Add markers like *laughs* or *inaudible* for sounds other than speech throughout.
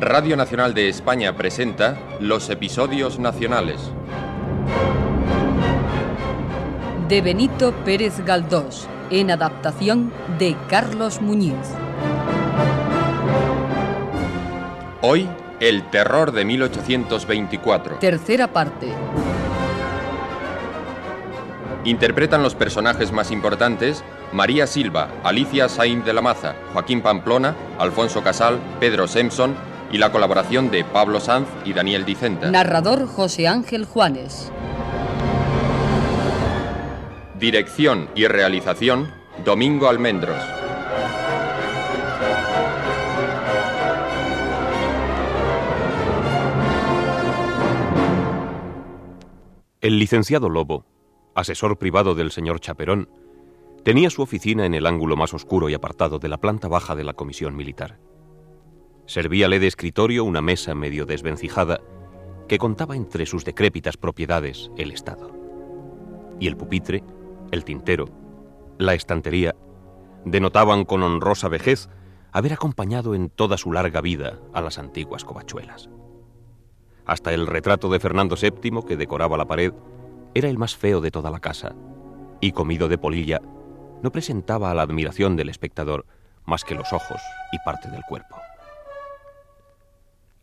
Radio Nacional de España presenta los episodios nacionales. De Benito Pérez Galdós, en adaptación de Carlos Muñiz. Hoy, el terror de 1824. Tercera parte. Interpretan los personajes más importantes María Silva, Alicia Sainz de la Maza, Joaquín Pamplona, Alfonso Casal, Pedro Simpson y la colaboración de Pablo Sanz y Daniel Dicenta. Narrador José Ángel Juanes. Dirección y realización Domingo Almendros. El licenciado Lobo, asesor privado del señor Chaperón, tenía su oficina en el ángulo más oscuro y apartado de la planta baja de la comisión militar. Servíale de escritorio una mesa medio desvencijada que contaba entre sus decrépitas propiedades el Estado. Y el pupitre, el tintero, la estantería, denotaban con honrosa vejez haber acompañado en toda su larga vida a las antiguas covachuelas. Hasta el retrato de Fernando VII que decoraba la pared era el más feo de toda la casa, y comido de polilla, no presentaba a la admiración del espectador más que los ojos y parte del cuerpo.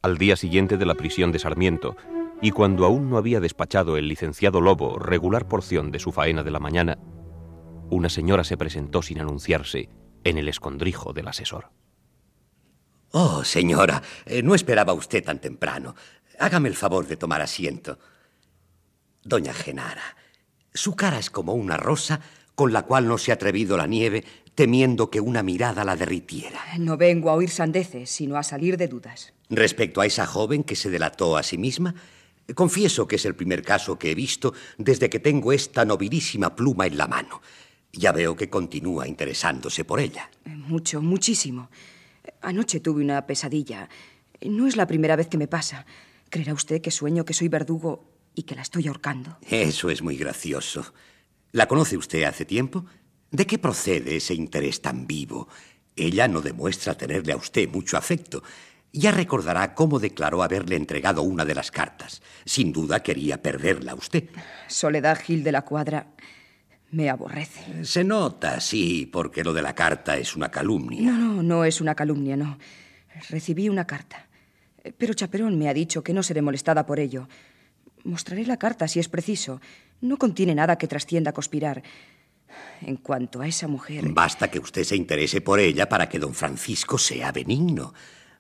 Al día siguiente de la prisión de Sarmiento, y cuando aún no había despachado el licenciado Lobo regular porción de su faena de la mañana, una señora se presentó sin anunciarse en el escondrijo del asesor. Oh, señora, eh, no esperaba usted tan temprano. Hágame el favor de tomar asiento. Doña Genara, su cara es como una rosa con la cual no se ha atrevido la nieve, temiendo que una mirada la derritiera. No vengo a oír sandeces, sino a salir de dudas. Respecto a esa joven que se delató a sí misma, confieso que es el primer caso que he visto desde que tengo esta nobilísima pluma en la mano. Ya veo que continúa interesándose por ella. Mucho, muchísimo. Anoche tuve una pesadilla. No es la primera vez que me pasa. ¿Creerá usted que sueño que soy verdugo y que la estoy ahorcando? Eso es muy gracioso. ¿La conoce usted hace tiempo? ¿De qué procede ese interés tan vivo? Ella no demuestra tenerle a usted mucho afecto. Ya recordará cómo declaró haberle entregado una de las cartas. Sin duda quería perderla a usted. Soledad Gil de la Cuadra me aborrece. Se nota, sí, porque lo de la carta es una calumnia. No, no, no es una calumnia, no. Recibí una carta. Pero Chaperón me ha dicho que no seré molestada por ello. Mostraré la carta si es preciso. No contiene nada que trascienda a conspirar. En cuanto a esa mujer. Basta que usted se interese por ella para que don Francisco sea benigno.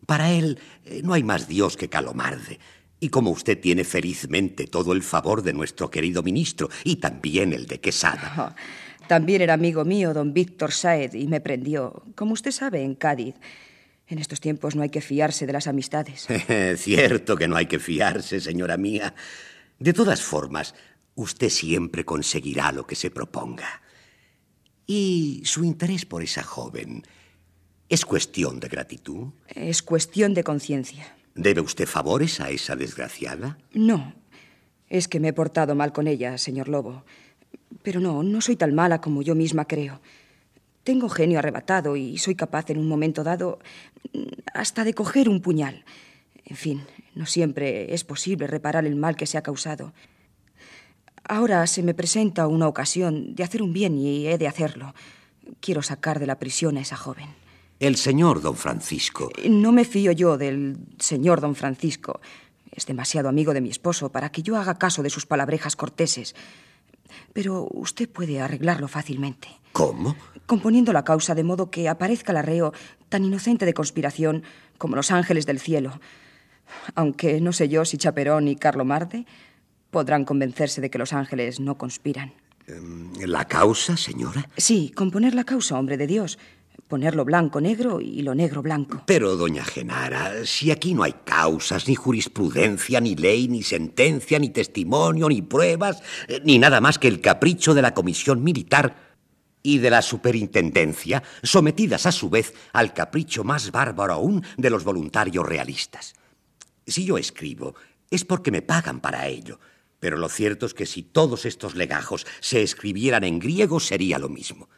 Para él eh, no hay más Dios que Calomarde. Y como usted tiene felizmente todo el favor de nuestro querido ministro y también el de Quesada. Oh, también era amigo mío don Víctor Saed y me prendió, como usted sabe, en Cádiz. En estos tiempos no hay que fiarse de las amistades. *laughs* Cierto que no hay que fiarse, señora mía. De todas formas, usted siempre conseguirá lo que se proponga. ¿Y su interés por esa joven es cuestión de gratitud? Es cuestión de conciencia. ¿Debe usted favores a esa desgraciada? No. Es que me he portado mal con ella, señor Lobo. Pero no, no soy tan mala como yo misma creo. Tengo genio arrebatado y soy capaz en un momento dado hasta de coger un puñal. En fin, no siempre es posible reparar el mal que se ha causado. Ahora se me presenta una ocasión de hacer un bien y he de hacerlo. Quiero sacar de la prisión a esa joven. El señor don Francisco. No me fío yo del señor don Francisco. Es demasiado amigo de mi esposo para que yo haga caso de sus palabrejas corteses. Pero usted puede arreglarlo fácilmente. ¿Cómo? Componiendo la causa de modo que aparezca el arreo tan inocente de conspiración como los ángeles del cielo. Aunque no sé yo si Chaperón y Carlo Marde podrán convencerse de que los ángeles no conspiran. Em, ¿La causa, señora? Sí, componer la causa, hombre de Dios. Ponerlo blanco negro y lo negro blanco. Pero, doña Genara, si aquí no hay causas, ni jurisprudencia, ni ley, ni sentencia, ni testimonio, ni pruebas, eh, ni nada más que el capricho de la comisión militar y de la superintendencia, sometidas a su vez al capricho más bárbaro aún de los voluntarios realistas. Si yo escribo, es porque me pagan para ello. Pero lo cierto es que si todos estos legajos se escribieran en griego sería lo mismo.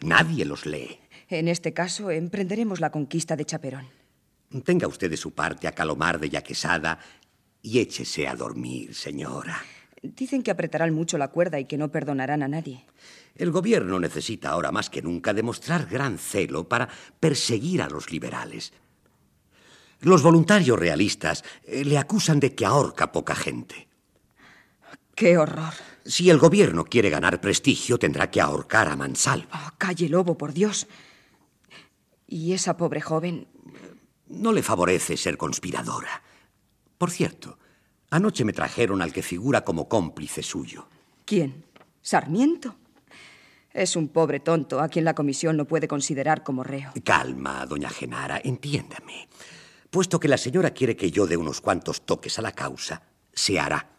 Nadie los lee. En este caso, emprenderemos la conquista de Chaperón. Tenga usted de su parte a Calomar de Yaquesada y échese a dormir, señora. Dicen que apretarán mucho la cuerda y que no perdonarán a nadie. El gobierno necesita ahora más que nunca demostrar gran celo para perseguir a los liberales. Los voluntarios realistas eh, le acusan de que ahorca poca gente. ¡Qué horror! Si el gobierno quiere ganar prestigio, tendrá que ahorcar a mansalva. Oh, calle Lobo, por Dios. ¿Y esa pobre joven? No le favorece ser conspiradora. Por cierto, anoche me trajeron al que figura como cómplice suyo. ¿Quién? ¿Sarmiento? Es un pobre tonto a quien la comisión no puede considerar como reo. Calma, doña Genara, entiéndame. Puesto que la señora quiere que yo dé unos cuantos toques a la causa, se hará.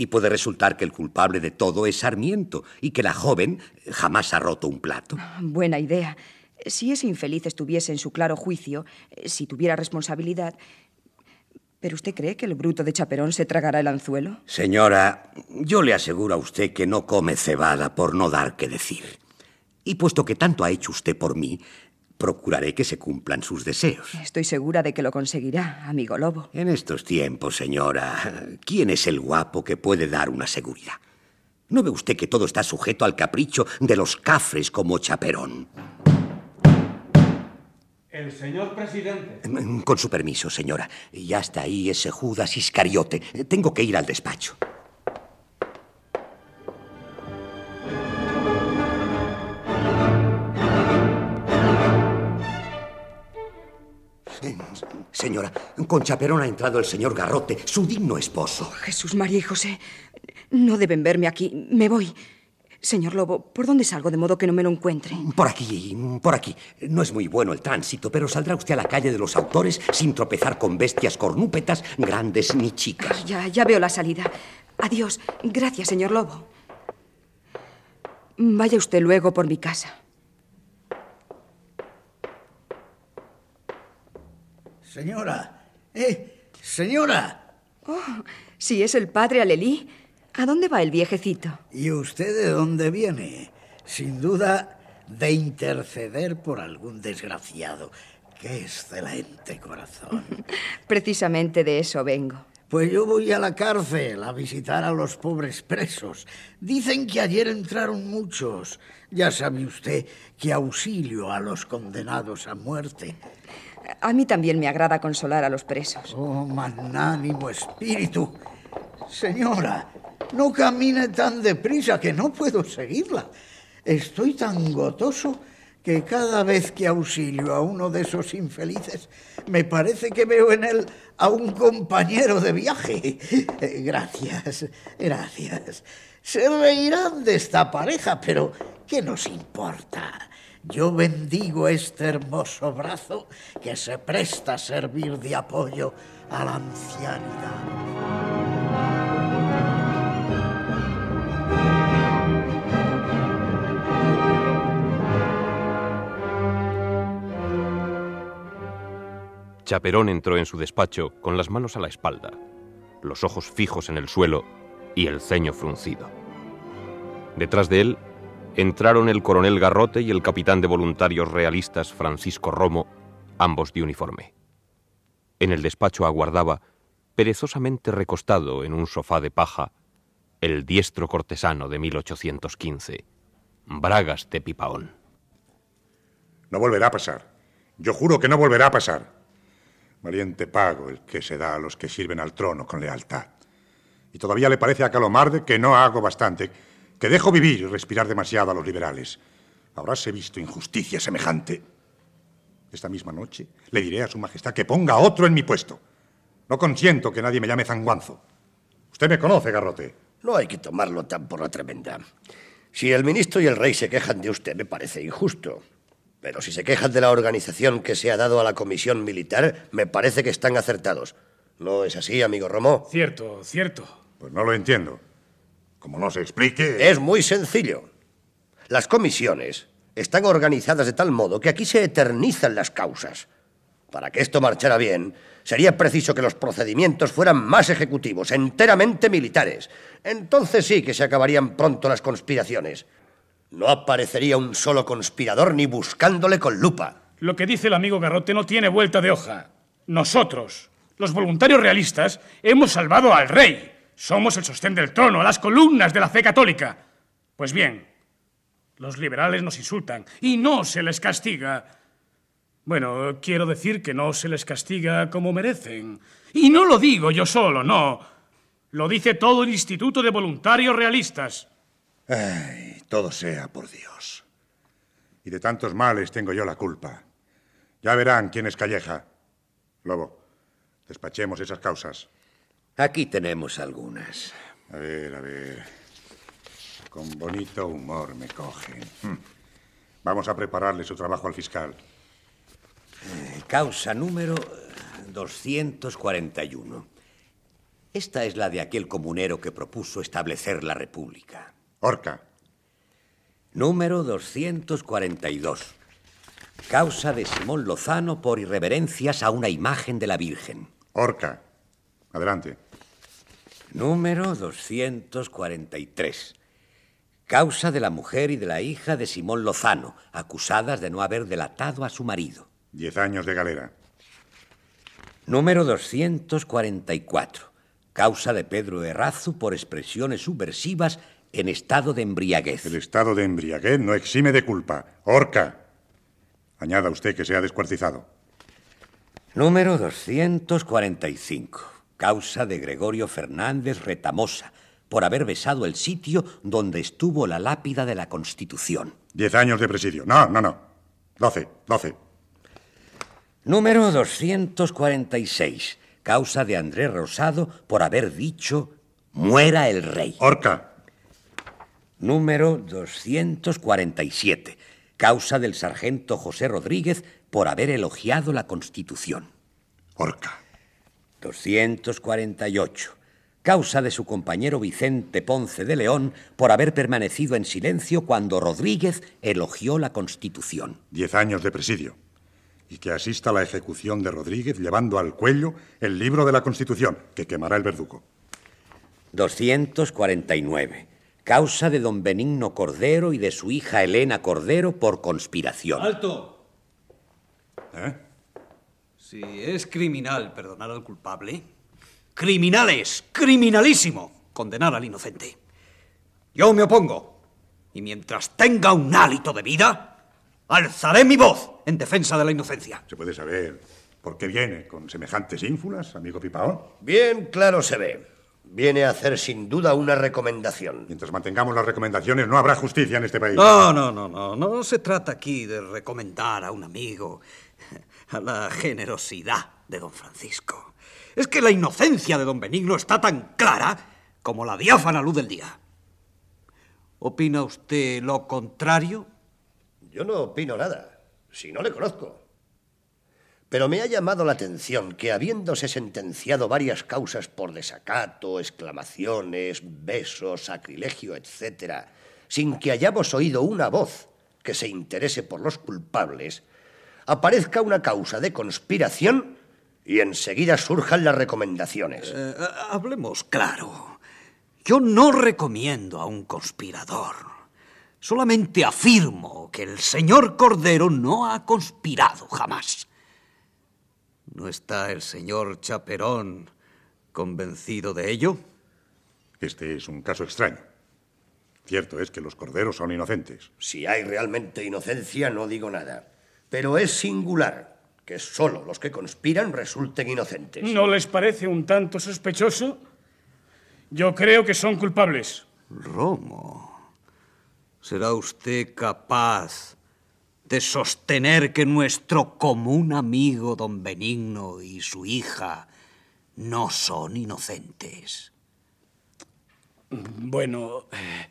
Y puede resultar que el culpable de todo es Sarmiento y que la joven jamás ha roto un plato. Buena idea. Si ese infeliz estuviese en su claro juicio, si tuviera responsabilidad. ¿Pero usted cree que el bruto de Chaperón se tragará el anzuelo? Señora, yo le aseguro a usted que no come cebada por no dar que decir. Y puesto que tanto ha hecho usted por mí, procuraré que se cumplan sus deseos. Estoy segura de que lo conseguirá, amigo Lobo. En estos tiempos, señora, ¿quién es el guapo que puede dar una seguridad? ¿No ve usted que todo está sujeto al capricho de los cafres como Chaperón? El señor presidente. Con su permiso, señora. Ya está ahí ese Judas Iscariote. Tengo que ir al despacho. Señora, con Chaperón ha entrado el señor Garrote, su digno esposo. Jesús María y José, no deben verme aquí. Me voy. Señor Lobo, ¿por dónde salgo de modo que no me lo encuentre? Por aquí, por aquí. No es muy bueno el tránsito, pero saldrá usted a la calle de los autores sin tropezar con bestias cornúpetas, grandes ni chicas. Ya, ya veo la salida. Adiós. Gracias, señor Lobo. Vaya usted luego por mi casa. Señora, eh, señora. Oh, si es el padre Alelí, ¿a dónde va el viejecito? ¿Y usted de dónde viene? Sin duda de interceder por algún desgraciado. Qué excelente corazón. *laughs* Precisamente de eso vengo. Pues yo voy a la cárcel a visitar a los pobres presos. Dicen que ayer entraron muchos. Ya sabe usted que auxilio a los condenados a muerte. A mí también me agrada consolar a los presos. Oh, magnánimo espíritu. Señora, no camine tan deprisa que no puedo seguirla. Estoy tan gotoso que cada vez que auxilio a uno de esos infelices, me parece que veo en él a un compañero de viaje. *laughs* Gracias, gracias. Se reirán de esta pareja, pero ¿qué nos importa? Yo bendigo este hermoso brazo que se presta a servir de apoyo a la ancianidad. Chaperón entró en su despacho con las manos a la espalda, los ojos fijos en el suelo y el ceño fruncido. Detrás de él entraron el coronel Garrote y el capitán de voluntarios realistas Francisco Romo, ambos de uniforme. En el despacho aguardaba, perezosamente recostado en un sofá de paja, el diestro cortesano de 1815, Bragas de Pipaón. No volverá a pasar. Yo juro que no volverá a pasar. Valiente pago el que se da a los que sirven al trono con lealtad. Y todavía le parece a Calomarde que no hago bastante, que dejo vivir y respirar demasiado a los liberales. Habráse visto injusticia semejante. Esta misma noche le diré a Su Majestad que ponga otro en mi puesto. No consiento que nadie me llame zanguanzo. Usted me conoce, Garrote. No hay que tomarlo tan por la tremenda. Si el ministro y el rey se quejan de usted, me parece injusto. Pero si se quejan de la organización que se ha dado a la comisión militar, me parece que están acertados. ¿No es así, amigo Romo? Cierto, cierto. Pues no lo entiendo. Como no se explique... Es muy sencillo. Las comisiones están organizadas de tal modo que aquí se eternizan las causas. Para que esto marchara bien, sería preciso que los procedimientos fueran más ejecutivos, enteramente militares. Entonces sí que se acabarían pronto las conspiraciones. No aparecería un solo conspirador ni buscándole con lupa. Lo que dice el amigo Garrote no tiene vuelta de hoja. Nosotros, los voluntarios realistas, hemos salvado al rey. Somos el sostén del trono, las columnas de la fe católica. Pues bien, los liberales nos insultan y no se les castiga. Bueno, quiero decir que no se les castiga como merecen. Y no lo digo yo solo, no. Lo dice todo el Instituto de Voluntarios Realistas. Ay, todo sea por Dios. Y de tantos males tengo yo la culpa. Ya verán quién es Calleja. Lobo, despachemos esas causas. Aquí tenemos algunas. A ver, a ver. Con bonito humor me cogen. Hm. Vamos a prepararle su trabajo al fiscal. Eh, causa número 241. Esta es la de aquel comunero que propuso establecer la República. Orca. Número 242. Causa de Simón Lozano por irreverencias a una imagen de la Virgen. Orca. Adelante. Número 243. Causa de la mujer y de la hija de Simón Lozano, acusadas de no haber delatado a su marido. Diez años de galera. Número 244. Causa de Pedro Errazu por expresiones subversivas en estado de embriaguez. El estado de embriaguez no exime de culpa. Orca. Añada usted que sea descuartizado. Número 245. Causa de Gregorio Fernández Retamosa por haber besado el sitio donde estuvo la lápida de la Constitución. Diez años de presidio. No, no, no. Doce, doce. Número 246. Causa de Andrés Rosado por haber dicho muera el rey. Orca. Número 247. Causa del sargento José Rodríguez por haber elogiado la Constitución. Orca. 248. Causa de su compañero Vicente Ponce de León por haber permanecido en silencio cuando Rodríguez elogió la Constitución. Diez años de presidio. Y que asista a la ejecución de Rodríguez llevando al cuello el libro de la Constitución, que quemará el verdugo. 249. Causa de don Benigno Cordero y de su hija Elena Cordero por conspiración. ¡Alto! ¿Eh? Si es criminal perdonar al culpable, criminal es, criminalísimo, condenar al inocente. Yo me opongo. Y mientras tenga un hálito de vida, alzaré mi voz en defensa de la inocencia. ¿Se puede saber por qué viene con semejantes ínfulas, amigo Pipaón? Bien claro se ve. Viene a hacer sin duda una recomendación. Mientras mantengamos las recomendaciones, no habrá justicia en este país. No, no, no, no. No se trata aquí de recomendar a un amigo a la generosidad de don Francisco. Es que la inocencia de don Benigno está tan clara como la diáfana luz del día. ¿Opina usted lo contrario? Yo no opino nada, si no le conozco. Pero me ha llamado la atención que, habiéndose sentenciado varias causas por desacato, exclamaciones, besos, sacrilegio, etc., sin que hayamos oído una voz que se interese por los culpables, aparezca una causa de conspiración y enseguida surjan las recomendaciones. Eh, hablemos claro. Yo no recomiendo a un conspirador. Solamente afirmo que el señor Cordero no ha conspirado jamás. ¿No está el señor Chaperón convencido de ello? Este es un caso extraño. Cierto es que los corderos son inocentes. Si hay realmente inocencia, no digo nada. Pero es singular que solo los que conspiran resulten inocentes. ¿No les parece un tanto sospechoso? Yo creo que son culpables. Romo, ¿será usted capaz de sostener que nuestro común amigo don Benigno y su hija no son inocentes? Bueno, eh,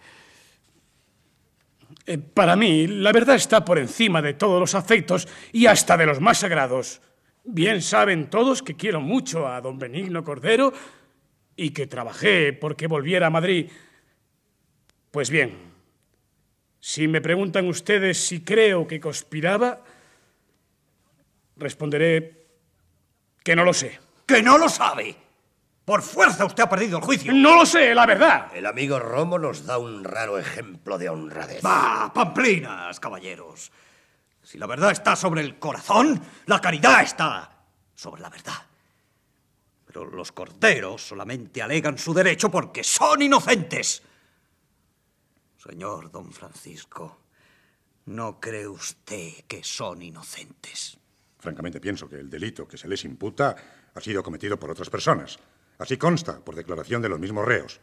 para mí la verdad está por encima de todos los afectos y hasta de los más sagrados. Bien saben todos que quiero mucho a don Benigno Cordero y que trabajé porque volviera a Madrid. Pues bien, si me preguntan ustedes si creo que conspiraba, responderé que no lo sé. ¡Que no lo sabe! Por fuerza usted ha perdido el juicio. No lo sé, la verdad. El amigo Romo nos da un raro ejemplo de honradez. ¡Bah, pamplinas, caballeros! Si la verdad está sobre el corazón, la caridad está sobre la verdad. Pero los corderos solamente alegan su derecho porque son inocentes. Señor don Francisco, ¿no cree usted que son inocentes? Francamente pienso que el delito que se les imputa ha sido cometido por otras personas. Así consta por declaración de los mismos reos.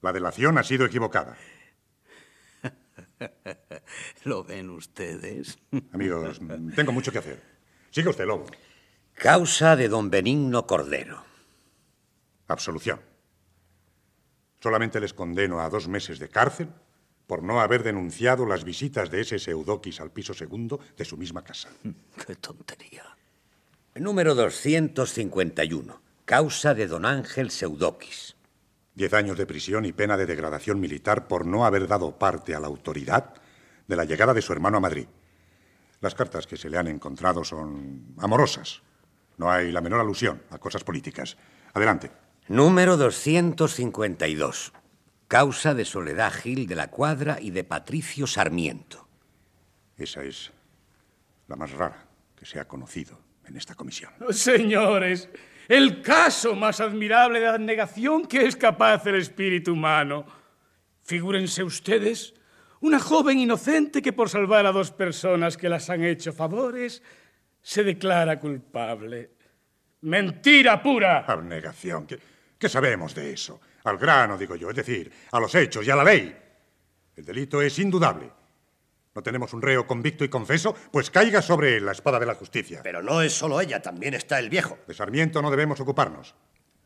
La delación ha sido equivocada. *laughs* ¿Lo ven ustedes? *laughs* Amigos, tengo mucho que hacer. Siga usted, Lobo. Causa de don Benigno Cordero. Absolución. Solamente les condeno a dos meses de cárcel por no haber denunciado las visitas de ese Seudoquis al piso segundo de su misma casa. *laughs* ¡Qué tontería! Número 251. Causa de don Ángel Seudoquis. Diez años de prisión y pena de degradación militar por no haber dado parte a la autoridad de la llegada de su hermano a Madrid. Las cartas que se le han encontrado son amorosas. No hay la menor alusión a cosas políticas. Adelante. Número 252. Causa de Soledad Gil de la Cuadra y de Patricio Sarmiento. Esa es la más rara que se ha conocido en esta comisión. Señores, el caso más admirable de abnegación que es capaz el espíritu humano. Figúrense ustedes una joven inocente que por salvar a dos personas que las han hecho favores se declara culpable. Mentira pura. Abnegación. ¿Qué, qué sabemos de eso? Al grano, digo yo, es decir, a los hechos y a la ley. El delito es indudable. ¿No tenemos un reo convicto y confeso? Pues caiga sobre él la espada de la justicia. Pero no es solo ella, también está el viejo. De Sarmiento no debemos ocuparnos.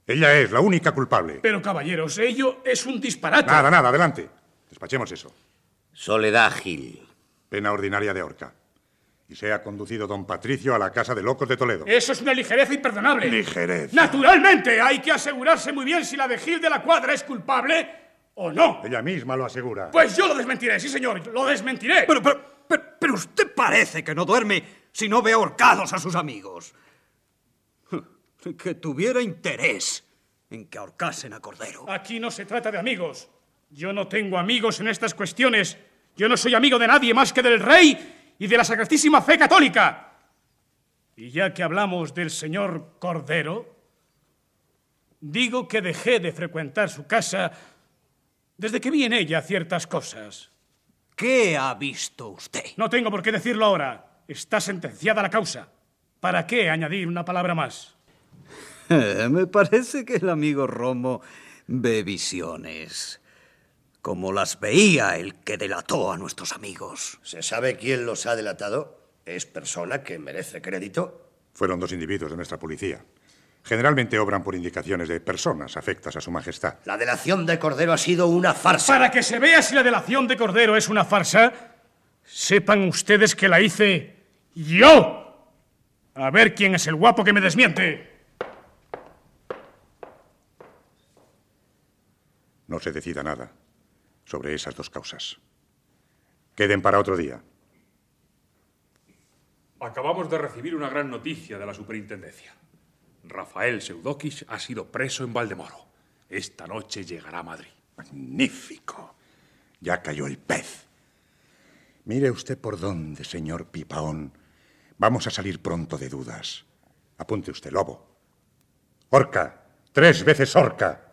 Ella es la única culpable. Pero, caballeros, ello es un disparate. Nada, nada, adelante. Despachemos eso. Soledad Gil. Pena ordinaria de horca. Y sea conducido don Patricio a la casa de locos de Toledo. Eso es una ligereza imperdonable. Ligereza. Naturalmente, hay que asegurarse muy bien si la de Gil de la Cuadra es culpable o no. Ella misma lo asegura. Pues yo lo desmentiré, sí, señor, lo desmentiré. Pero, pero, pero, pero usted parece que no duerme si no ve ahorcados a sus amigos. *laughs* Que tuviera interés en que ahorcasen a Cordero. Aquí no se trata de amigos. Yo no tengo amigos en estas cuestiones. Yo no soy amigo de nadie más que del rey y de la sacratísima fe católica. Y ya que hablamos del señor Cordero, digo que dejé de frecuentar su casa desde que vi en ella ciertas cosas. ¿Qué ha visto usted? No tengo por qué decirlo ahora. Está sentenciada la causa. ¿Para qué añadir una palabra más? *laughs* Me parece que el amigo Romo ve visiones, como las veía el que delató a nuestros amigos. ¿Se sabe quién los ha delatado? ¿Es persona que merece crédito? Fueron dos individuos de nuestra policía. Generalmente obran por indicaciones de personas afectas a su majestad. La delación de Cordero ha sido una farsa. Para que se vea si la delación de Cordero es una farsa, sepan ustedes que la hice yo. A ver quién es el guapo que me desmiente. No se decida nada sobre esas dos causas. Queden para otro día. Acabamos de recibir una gran noticia de la superintendencia. Rafael Seudoquis ha sido preso en Valdemoro. Esta noche llegará a Madrid. Magnífico. Ya cayó el pez. Mire usted por dónde, señor Pipaón. Vamos a salir pronto de dudas. Apunte usted, lobo. Orca. Tres veces orca.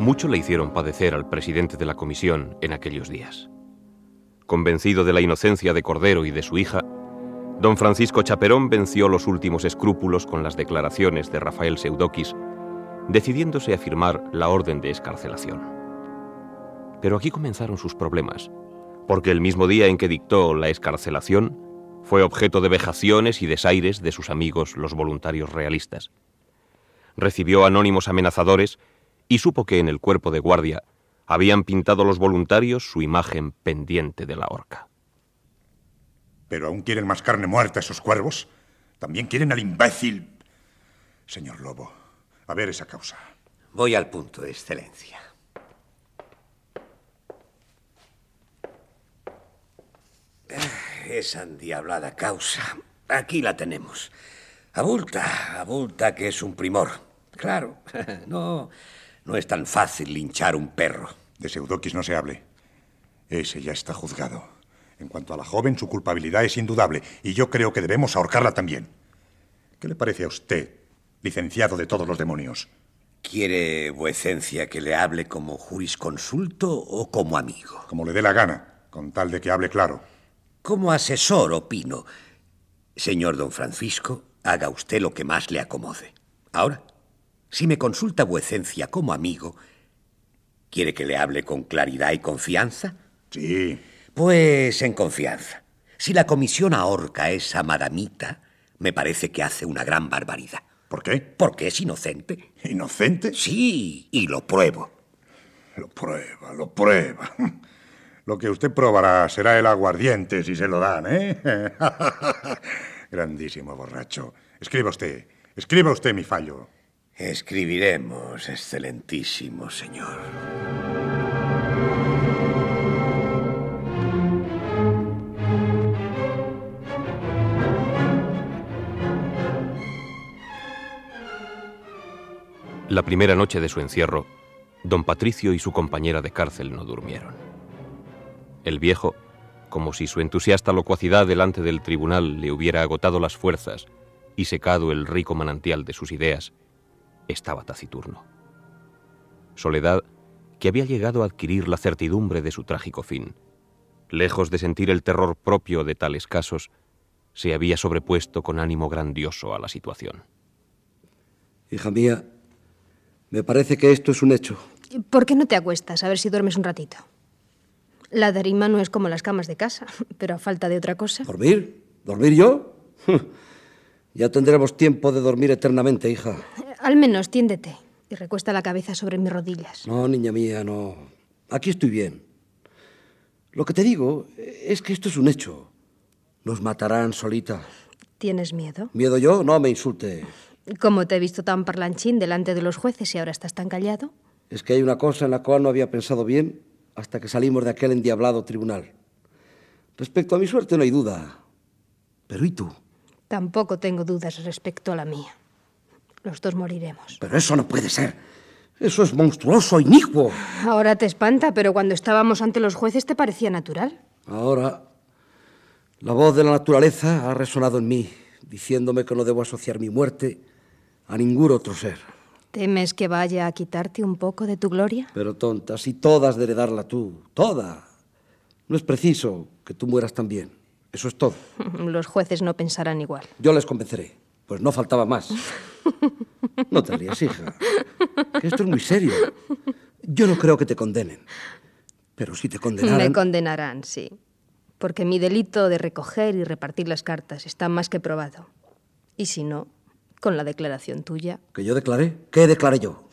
Mucho le hicieron padecer al presidente de la comisión en aquellos días. Convencido de la inocencia de Cordero y de su hija, don Francisco Chaperón venció los últimos escrúpulos con las declaraciones de Rafael Seudoquis, decidiéndose a firmar la orden de escarcelación. Pero aquí comenzaron sus problemas, porque el mismo día en que dictó la escarcelación, fue objeto de vejaciones y desaires de sus amigos los voluntarios realistas. Recibió anónimos amenazadores y supo que en el cuerpo de guardia habían pintado los voluntarios su imagen pendiente de la horca. ¿Pero aún quieren más carne muerta esos cuervos? ¿También quieren al imbécil? Señor Lobo, a ver esa causa. Voy al punto, Excelencia. Ah, Esa endiablada causa. Aquí la tenemos. Abulta, abulta que es un primor. Claro, *laughs* no, no es tan fácil linchar un perro. De Seudoquis no se hable. Ese ya está juzgado. En cuanto a la joven, su culpabilidad es indudable y yo creo que debemos ahorcarla también. ¿Qué le parece a usted, licenciado de todos los demonios? ¿Quiere vuecencia que le hable como jurisconsulto o como amigo? Como le dé la gana, con tal de que hable claro. Como asesor, opino. Señor don Francisco, haga usted lo que más le acomode. Ahora, si me consulta vuecencia como amigo, ¿quiere que le hable con claridad y confianza? Sí. Pues en confianza. Si la comisión ahorca a esa madamita, me parece que hace una gran barbaridad. ¿Por qué? Porque es inocente. ¿Inocente? Sí, y lo pruebo. Lo prueba, lo prueba. *laughs* Lo que usted probará será el aguardiente si se lo dan, ¿eh? *laughs* Grandísimo borracho. Escriba usted, escriba usted mi fallo. Escribiremos, excelentísimo señor. La primera noche de su encierro, don Patricio y su compañera de cárcel no durmieron. El viejo, como si su entusiasta locuacidad delante del tribunal le hubiera agotado las fuerzas y secado el rico manantial de sus ideas, estaba taciturno. Soledad, que había llegado a adquirir la certidumbre de su trágico fin, lejos de sentir el terror propio de tales casos, se había sobrepuesto con ánimo grandioso a la situación. Hija mía, me parece que esto es un hecho. ¿Por qué no te acuestas a ver si duermes un ratito? La darima no es como las camas de casa, *laughs* pero a falta de otra cosa. ¿Dormir? ¿Dormir yo? *laughs* ya tendremos tiempo de dormir eternamente, hija. Al menos tiéndete y recuesta la cabeza sobre mis rodillas. No, niña mía, no. Aquí estoy bien. Lo que te digo es que esto es un hecho. Nos matarán solita. ¿Tienes miedo? ¿Miedo yo? No me insulte. ¿Cómo te he visto tan parlanchín delante de los jueces y ahora estás tan callado? Es que hay una cosa en la cual no había pensado bien hasta que salimos de aquel endiablado tribunal. Respecto a mi suerte no hay duda. Pero ¿y tú? Tampoco tengo dudas respecto a la mía. Los dos moriremos. Pero eso no puede ser. Eso es monstruoso, inicuo. Ahora te espanta, pero cuando estábamos ante los jueces te parecía natural. Ahora, la voz de la naturaleza ha resonado en mí, diciéndome que no debo asociar mi muerte a ningún otro ser. ¿Temes que vaya a quitarte un poco de tu gloria? Pero tonta, si todas de heredarla tú, toda. No es preciso que tú mueras también. Eso es todo. *laughs* Los jueces no pensarán igual. Yo les convenceré. Pues no faltaba más. *laughs* No te rías, hija. Que esto es muy serio. Yo no creo que te condenen. Pero si te condenaran... Me condenarán, sí. Porque mi delito de recoger y repartir las cartas está más que probado. Y si no, con la declaración tuya. ¿Que yo declaré? ¿Qué declaré yo?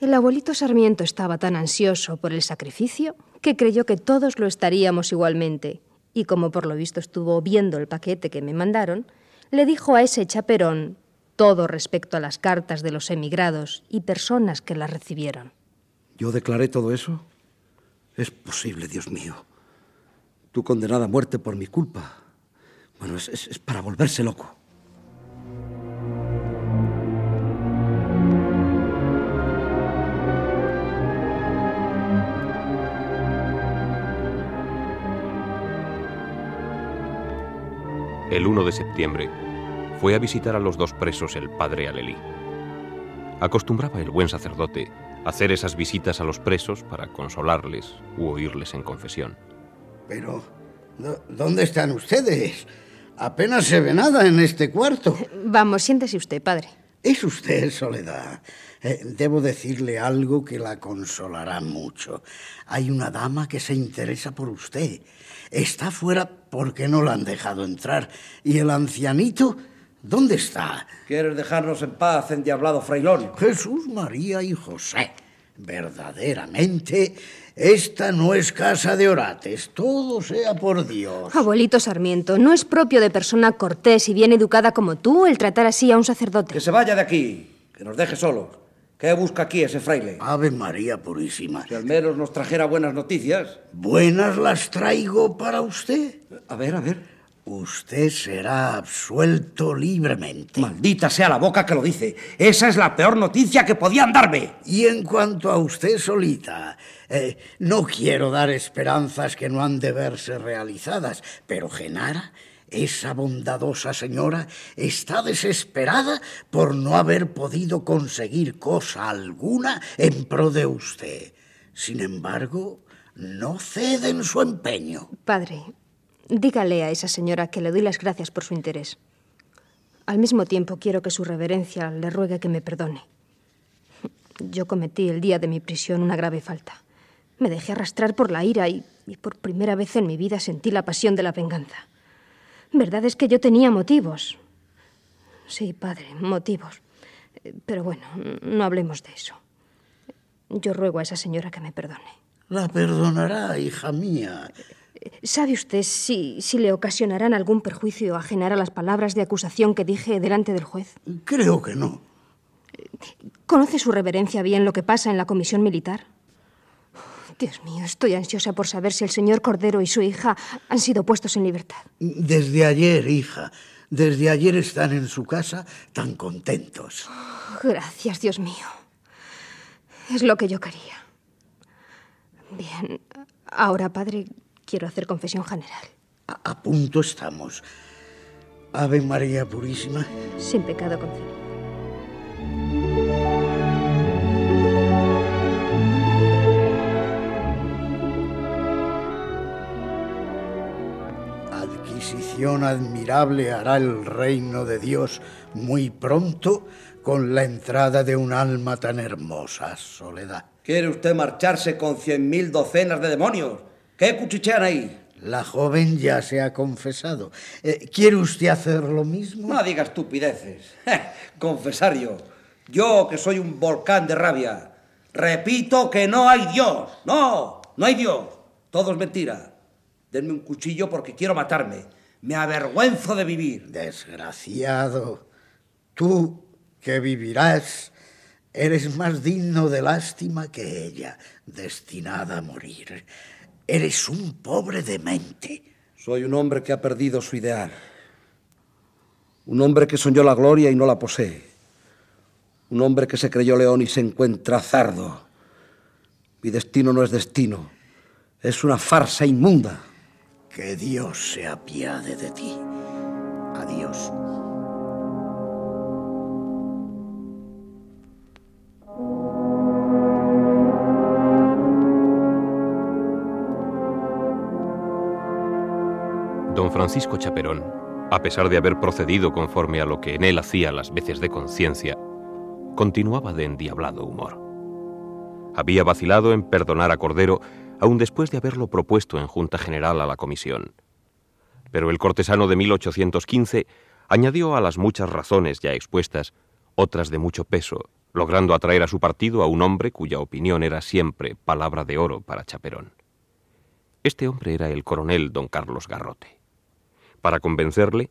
El abuelito Sarmiento estaba tan ansioso por el sacrificio que creyó que todos lo estaríamos igualmente. Y como por lo visto estuvo viendo el paquete que me mandaron, le dijo a ese chaperón todo respecto a las cartas de los emigrados y personas que las recibieron. ¿Yo declaré todo eso? Es posible, Dios mío. Tú condenada a muerte por mi culpa. Bueno, es, es, es para volverse loco. El 1 de septiembre fue a visitar a los dos presos el padre Alelí. Acostumbraba el buen sacerdote hacer esas visitas a los presos para consolarles u oírles en confesión. Pero, ¿dónde están ustedes? Apenas se ve nada en este cuarto. Vamos, siéntese usted, padre. Es usted, Soledad. Eh, debo decirle algo que la consolará mucho. Hay una dama que se interesa por usted. Está fuera porque no la han dejado entrar. ¿Y el ancianito? ¿Dónde está? ¿Quieres dejarnos en paz, endiablado frailón? Jesús, María y José. Verdaderamente, esta no es casa de orates. Todo sea por Dios. Abuelito Sarmiento, no es propio de persona cortés y bien educada como tú el tratar así a un sacerdote. Que se vaya de aquí, que nos deje solos. ¿Qué busca aquí ese fraile? Ave María Purísima. Si al menos nos trajera buenas noticias. Buenas las traigo para usted. A ver, a ver. Usted será absuelto libremente. Maldita sea la boca que lo dice. Esa es la peor noticia que podían darme. Y en cuanto a usted solita, eh, no quiero dar esperanzas que no han de verse realizadas, pero Genara, esa bondadosa señora, está desesperada por no haber podido conseguir cosa alguna en pro de usted. Sin embargo, no cede en su empeño. Padre, dígale a esa señora que le doy las gracias por su interés. Al mismo tiempo quiero que su reverencia le ruegue que me perdone. Yo cometí el día de mi prisión una grave falta. Me dejé arrastrar por la ira y, y por primera vez en mi vida sentí la pasión de la venganza. Verdad es que yo tenía motivos. Sí, padre, motivos. Pero bueno, no hablemos de eso. Yo ruego a esa señora que me perdone. La perdonará, hija mía. ¿Sabe usted si, si le ocasionarán algún perjuicio ajenar a las palabras de acusación que dije delante del juez? Creo que no. ¿Conoce su reverencia bien lo que pasa en la comisión militar? Dios mío, estoy ansiosa por saber si el señor Cordero y su hija han sido puestos en libertad. Desde ayer, hija. Desde ayer están en su casa tan contentos. Gracias, Dios mío. Es lo que yo quería. Bien, ahora, padre, quiero hacer confesión general. A, a punto estamos. Ave María Purísima. Sin pecado concebido. Adquisición admirable hará el reino de Dios muy pronto con la entrada de un alma tan hermosa, Soledad. ¿Quiere usted marcharse con cien mil docenas de demonios? ¿Qué cuchichean ahí? La joven ya se ha confesado. Eh, ¿Quiere usted hacer lo mismo? No diga estupideces. *laughs* Confesar yo. Yo que soy un volcán de rabia. Repito que no hay Dios. No, no hay Dios. Todo es mentira. Denme un cuchillo porque quiero matarme. Me avergüenzo de vivir. Desgraciado. Tú que vivirás, eres más digno de lástima que ella, destinada a morir. Eres un pobre demente. Soy un hombre que ha perdido su ideal. Un hombre que soñó la gloria y no la posee. Un hombre que se creyó león y se encuentra zardo. Mi destino no es destino. Es una farsa inmunda. Que Dios se apiade de ti. Adiós. Don Francisco Chaperón, a pesar de haber procedido conforme a lo que en él hacía las veces de conciencia, continuaba de endiablado humor. Había vacilado en perdonar a Cordero aun después de haberlo propuesto en Junta General a la Comisión. Pero el cortesano de 1815 añadió a las muchas razones ya expuestas otras de mucho peso, logrando atraer a su partido a un hombre cuya opinión era siempre palabra de oro para Chaperón. Este hombre era el coronel don Carlos Garrote. Para convencerle,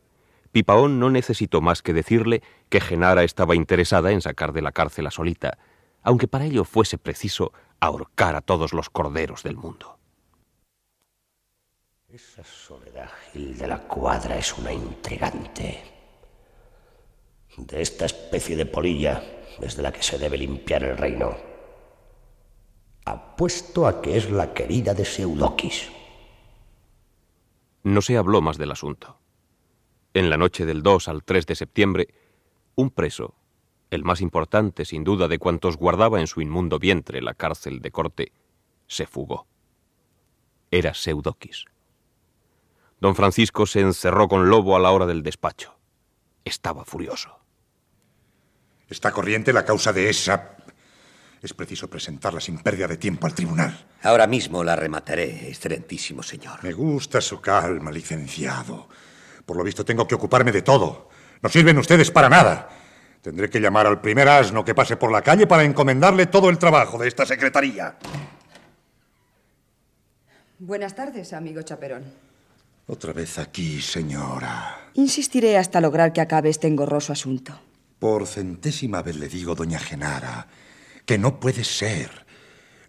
Pipaón no necesitó más que decirle que Genara estaba interesada en sacar de la cárcel a Solita, aunque para ello fuese preciso ahorcar a todos los corderos del mundo. Esa soledad Gil de la cuadra es una intrigante. De esta especie de polilla es de la que se debe limpiar el reino. Apuesto a que es la querida de Seudoquis. No se habló más del asunto. En la noche del 2 al 3 de septiembre, un preso, el más importante sin duda de cuantos guardaba en su inmundo vientre la cárcel de corte, se fugó. Era Seudoquis. Don Francisco se encerró con Lobo a la hora del despacho. Estaba furioso. Está corriente la causa de esa. Es preciso presentarla sin pérdida de tiempo al tribunal. Ahora mismo la remataré, excelentísimo señor. Me gusta su calma, licenciado. Por lo visto tengo que ocuparme de todo. No sirven ustedes para nada. Tendré que llamar al primer asno que pase por la calle para encomendarle todo el trabajo de esta secretaría. Buenas tardes, amigo Chaperón. Otra vez aquí, señora. Insistiré hasta lograr que acabe este engorroso asunto. Por centésima vez le digo, doña Genara, que no puede ser.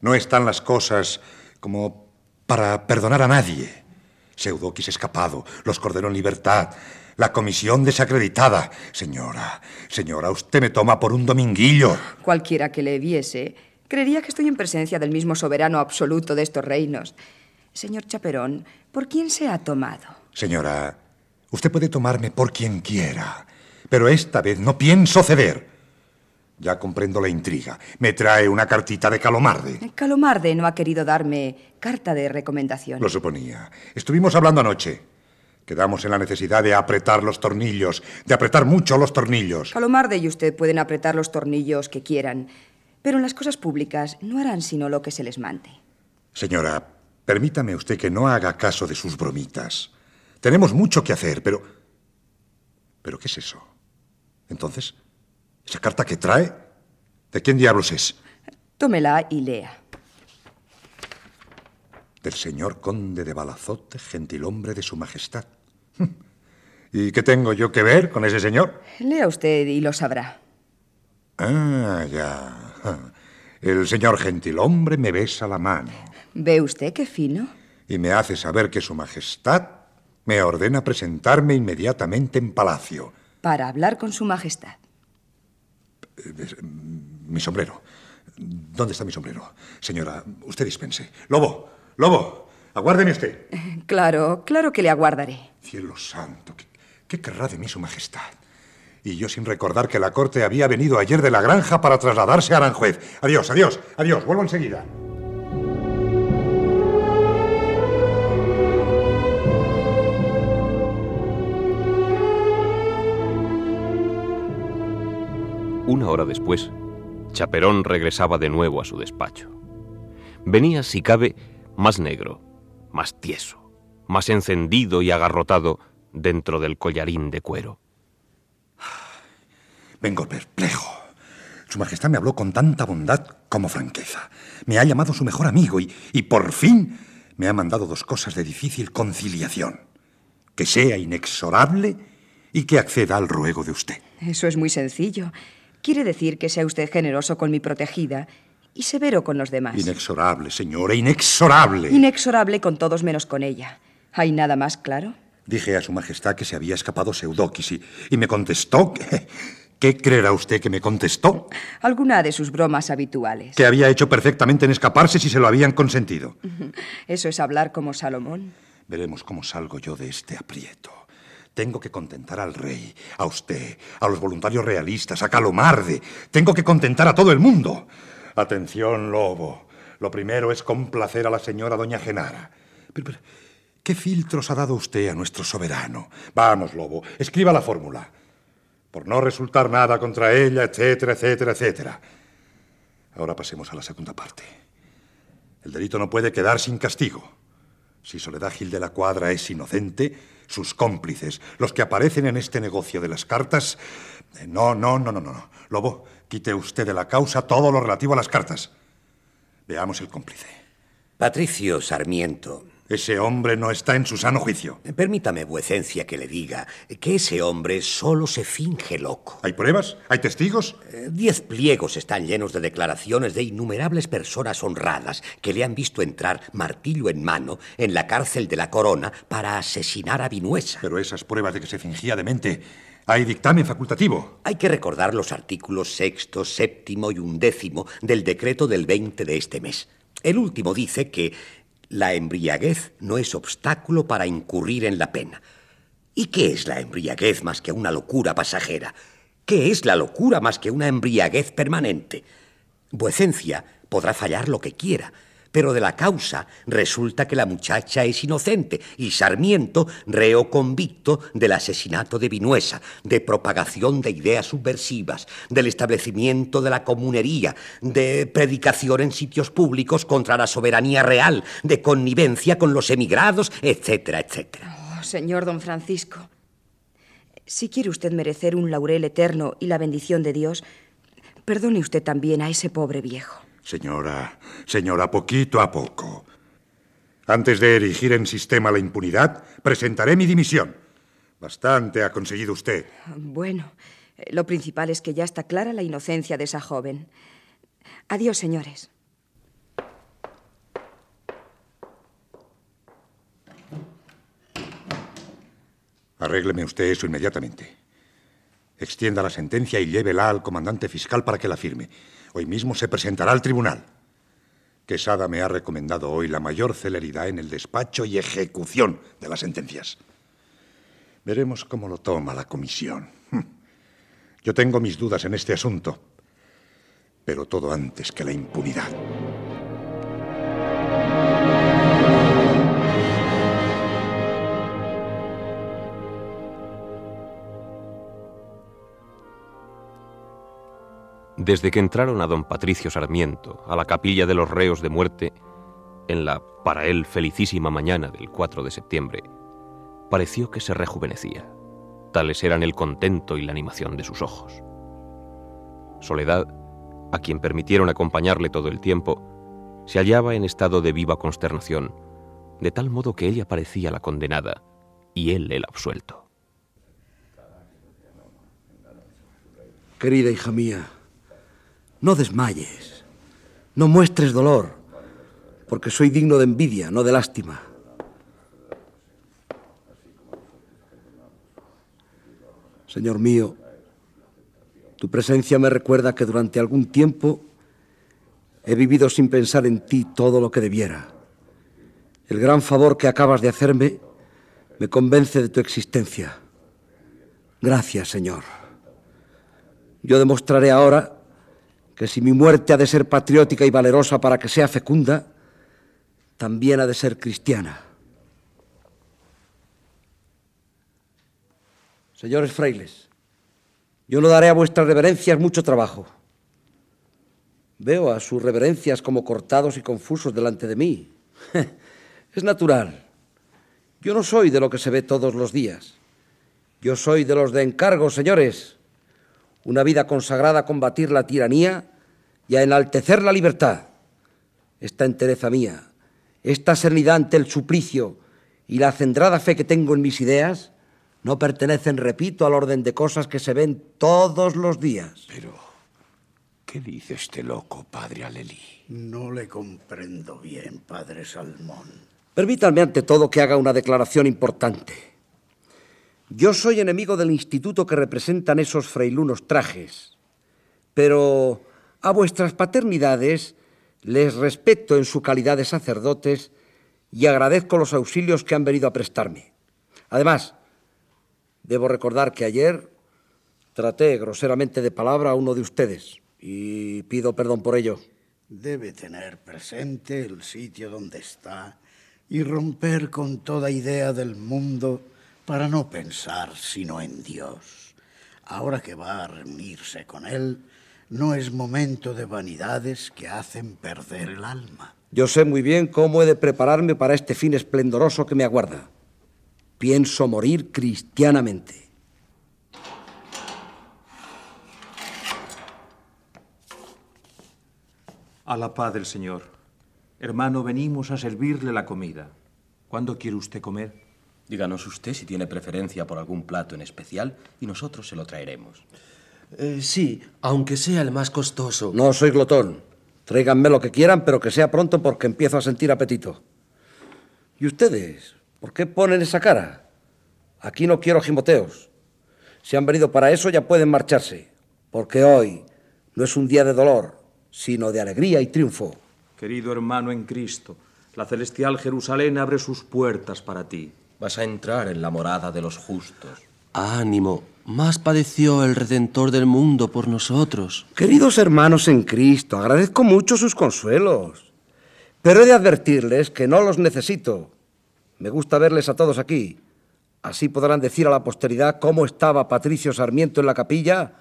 No están las cosas como para perdonar a nadie. Seudoquis escapado, los Cordero en libertad, la comisión desacreditada. Señora, señora, usted me toma por un dominguillo. Cualquiera que le viese creería que estoy en presencia del mismo soberano absoluto de estos reinos. Señor Chaperón, ¿por quién se ha tomado? Señora, usted puede tomarme por quien quiera, pero esta vez no pienso ceder. Ya comprendo la intriga. Me trae una cartita de Calomarde. Calomarde no ha querido darme carta de recomendación. Lo suponía. Estuvimos hablando anoche. Quedamos en la necesidad de apretar los tornillos, de apretar mucho los tornillos. Calomarde y usted pueden apretar los tornillos que quieran, pero en las cosas públicas no harán sino lo que se les mande. Señora, permítame usted que no haga caso de sus bromitas. Tenemos mucho que hacer, pero... ¿Pero qué es eso? Entonces, ¿esa carta que trae? ¿De quién diablos es? Tómela y lea. Del señor conde de Balazote, gentilhombre de su majestad. *laughs* ¿Y qué tengo yo que ver con ese señor? Lea usted y lo sabrá. Ah, ya. El señor gentilhombre me besa la mano. ¿Ve usted qué fino? Y me hace saber que su majestad me ordena presentarme inmediatamente en palacio. Para hablar con su majestad. Mi sombrero. ¿Dónde está mi sombrero? Señora, usted dispense. Lobo, Lobo, aguárdeme usted. *laughs* Claro, claro que le aguardaré. Cielo santo, ¿qué, qué querrá de mí su majestad? Y yo sin recordar que la corte había venido ayer de la granja para trasladarse a Aranjuez. Adiós, adiós, adiós, vuelvo enseguida. Una hora después, Chaperón regresaba de nuevo a su despacho. Venía, si cabe, más negro, más tieso, más encendido y agarrotado dentro del collarín de cuero. Vengo perplejo. Su Majestad me habló con tanta bondad como franqueza. Me ha llamado su mejor amigo y, y por fin me ha mandado dos cosas de difícil conciliación. Que sea inexorable y que acceda al ruego de usted. Eso es muy sencillo. Quiere decir que sea usted generoso con mi protegida y severo con los demás. Inexorable, señora, inexorable. Inexorable con todos menos con ella. ¿Hay nada más claro? Dije a su majestad que se había escapado Seudokis y, y me contestó que... ¿Qué creerá usted que me contestó? Alguna de sus bromas habituales. Que había hecho perfectamente en escaparse si se lo habían consentido. Eso es hablar como Salomón. Veremos cómo salgo yo de este aprieto. Tengo que contentar al rey, a usted, a los voluntarios realistas, a Calomarde. Tengo que contentar a todo el mundo. Atención, lobo. Lo primero es complacer a la señora doña Genara. Pero, pero, ¿qué filtros ha dado usted a nuestro soberano? Vamos, lobo, escriba la fórmula. Por no resultar nada contra ella, etcétera, etcétera, etcétera. Ahora pasemos a la segunda parte. El delito no puede quedar sin castigo. Si Soledad Gil de la Cuadra es inocente, sus cómplices, los que aparecen en este negocio de las cartas... No, no, no, no, no. Lobo, quite usted de la causa todo lo relativo a las cartas. Veamos el cómplice. Patricio Sarmiento. Ese hombre no está en su sano juicio. Permítame, vuecencia, que le diga que ese hombre solo se finge loco. ¿Hay pruebas? ¿Hay testigos? Eh, diez pliegos están llenos de declaraciones de innumerables personas honradas que le han visto entrar, martillo en mano, en la cárcel de la Corona para asesinar a Vinuesa. Pero esas pruebas de que se fingía demente hay dictamen facultativo. Hay que recordar los artículos sexto, séptimo y undécimo del decreto del 20 de este mes. El último dice que la embriaguez no es obstáculo para incurrir en la pena. ¿Y qué es la embriaguez más que una locura pasajera? ¿Qué es la locura más que una embriaguez permanente? Vuecencia podrá fallar lo que quiera, pero de la causa resulta que la muchacha es inocente y Sarmiento reo convicto del asesinato de Vinuesa, de propagación de ideas subversivas, del establecimiento de la comunería, de predicación en sitios públicos contra la soberanía real, de connivencia con los emigrados, etcétera, etcétera. Oh, señor don Francisco, si quiere usted merecer un laurel eterno y la bendición de Dios, perdone usted también a ese pobre viejo. Señora, señora, poquito a poco. Antes de erigir en sistema la impunidad, presentaré mi dimisión. Bastante ha conseguido usted. Bueno, lo principal es que ya está clara la inocencia de esa joven. Adiós, señores. Arrégleme usted eso inmediatamente. Extienda la sentencia y llévela al comandante fiscal para que la firme. Hoy mismo se presentará al tribunal. Quesada me ha recomendado hoy la mayor celeridad en el despacho y ejecución de las sentencias. Veremos cómo lo toma la comisión. Yo tengo mis dudas en este asunto, pero todo antes que la impunidad. Desde que entraron a don Patricio Sarmiento a la capilla de los reos de muerte, en la, para él, felicísima mañana del 4 de septiembre, pareció que se rejuvenecía. Tales eran el contento y la animación de sus ojos. Soledad, a quien permitieron acompañarle todo el tiempo, se hallaba en estado de viva consternación, de tal modo que ella parecía la condenada y él el absuelto. Querida hija mía, no desmayes, no muestres dolor, porque soy digno de envidia, no de lástima. Señor mío, tu presencia me recuerda que durante algún tiempo he vivido sin pensar en ti todo lo que debiera. El gran favor que acabas de hacerme me convence de tu existencia. Gracias, Señor. Yo demostraré ahora si mi muerte ha de ser patriótica y valerosa para que sea fecunda, también ha de ser cristiana. Señores frailes, yo no daré a vuestras reverencias mucho trabajo. Veo a sus reverencias como cortados y confusos delante de mí. *laughs* es natural. Yo no soy de lo que se ve todos los días. Yo soy de los de encargo, señores una vida consagrada a combatir la tiranía y a enaltecer la libertad. Esta entereza mía, esta serenidad ante el suplicio y la centrada fe que tengo en mis ideas no pertenecen, repito, al orden de cosas que se ven todos los días. Pero, ¿qué dice este loco, padre Alelí? No le comprendo bien, padre Salmón. Permítanme ante todo que haga una declaración importante. Yo soy enemigo del instituto que representan esos frailunos trajes, pero a vuestras paternidades les respeto en su calidad de sacerdotes y agradezco los auxilios que han venido a prestarme. Además, debo recordar que ayer traté groseramente de palabra a uno de ustedes y pido perdón por ello. Debe tener presente el sitio donde está y romper con toda idea del mundo para no pensar sino en Dios. Ahora que va a reunirse con Él, no es momento de vanidades que hacen perder el alma. Yo sé muy bien cómo he de prepararme para este fin esplendoroso que me aguarda. Pienso morir cristianamente. A la paz del Señor. Hermano, venimos a servirle la comida. ¿Cuándo quiere usted comer? Díganos usted si tiene preferencia por algún plato en especial y nosotros se lo traeremos. Eh, sí, aunque sea el más costoso. No soy glotón. Tráiganme lo que quieran, pero que sea pronto porque empiezo a sentir apetito. ¿Y ustedes? ¿Por qué ponen esa cara? Aquí no quiero gimoteos. Si han venido para eso ya pueden marcharse, porque hoy no es un día de dolor, sino de alegría y triunfo. Querido hermano en Cristo, la celestial Jerusalén abre sus puertas para ti. Vas a entrar en la morada de los justos. Ánimo, más padeció el Redentor del mundo por nosotros. Queridos hermanos en Cristo, agradezco mucho sus consuelos, pero he de advertirles que no los necesito. Me gusta verles a todos aquí. Así podrán decir a la posteridad cómo estaba Patricio Sarmiento en la capilla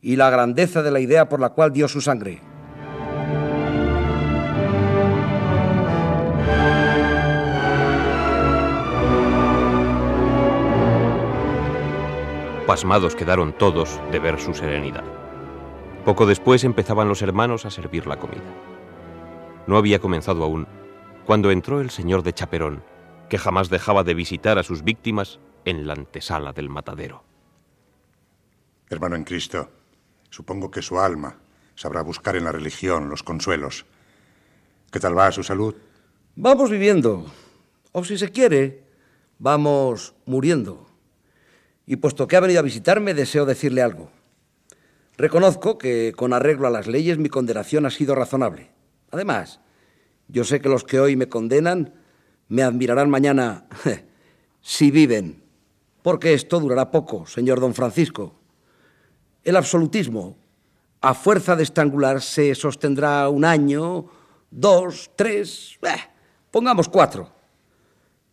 y la grandeza de la idea por la cual dio su sangre. Pasmados quedaron todos de ver su serenidad. Poco después empezaban los hermanos a servir la comida. No había comenzado aún cuando entró el señor de Chaperón, que jamás dejaba de visitar a sus víctimas en la antesala del matadero. Hermano en Cristo, supongo que su alma sabrá buscar en la religión los consuelos. ¿Qué tal va su salud? Vamos viviendo, o si se quiere, vamos muriendo. Y puesto que ha venido a visitarme, deseo decirle algo. Reconozco que, con arreglo a las leyes, mi condenación ha sido razonable. Además, yo sé que los que hoy me condenan me admirarán mañana *laughs* si viven, porque esto durará poco, señor don Francisco. El absolutismo, a fuerza de estrangular, se sostendrá un año, dos, tres, eh, pongamos cuatro.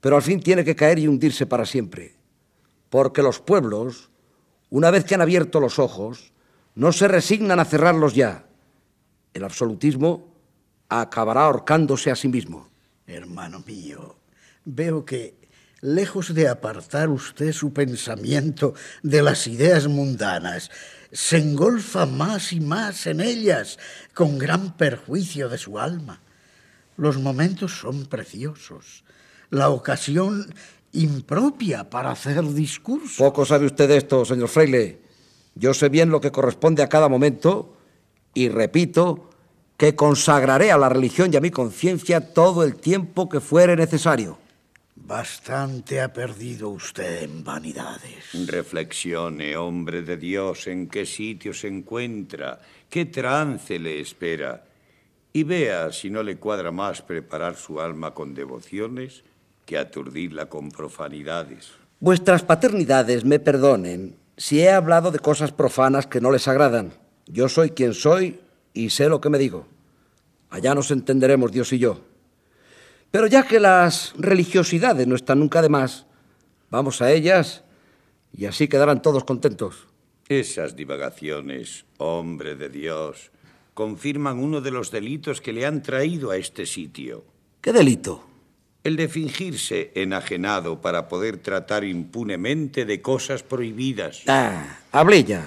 Pero al fin tiene que caer y hundirse para siempre, porque los pueblos, una vez que han abierto los ojos, no se resignan a cerrarlos ya. El absolutismo acabará ahorcándose a sí mismo. Hermano mío, veo que, lejos de apartar usted su pensamiento de las ideas mundanas, se engolfa más y más en ellas, con gran perjuicio de su alma. Los momentos son preciosos, la ocasión impropia para hacer discurso. Poco sabe usted de esto, señor Fraile. Yo sé bien lo que corresponde a cada momento y repito que consagraré a la religión y a mi conciencia todo el tiempo que fuere necesario. Bastante ha perdido usted en vanidades. Reflexione, hombre de Dios, en qué sitio se encuentra, qué trance le espera, y vea si no le cuadra más preparar su alma con devociones que aturdirla con profanidades. Vuestras paternidades me perdonen si he hablado de cosas profanas que no les agradan. Yo soy quien soy y sé lo que me digo. Allá nos entenderemos Dios y yo. Pero ya que las religiosidades no están nunca de más, vamos a ellas y así quedarán todos contentos. Esas divagaciones, hombre de Dios, confirman uno de los delitos que le han traído a este sitio. ¿Qué delito? El de fingirse enajenado para poder tratar impunemente de cosas prohibidas. Ah, hablillas.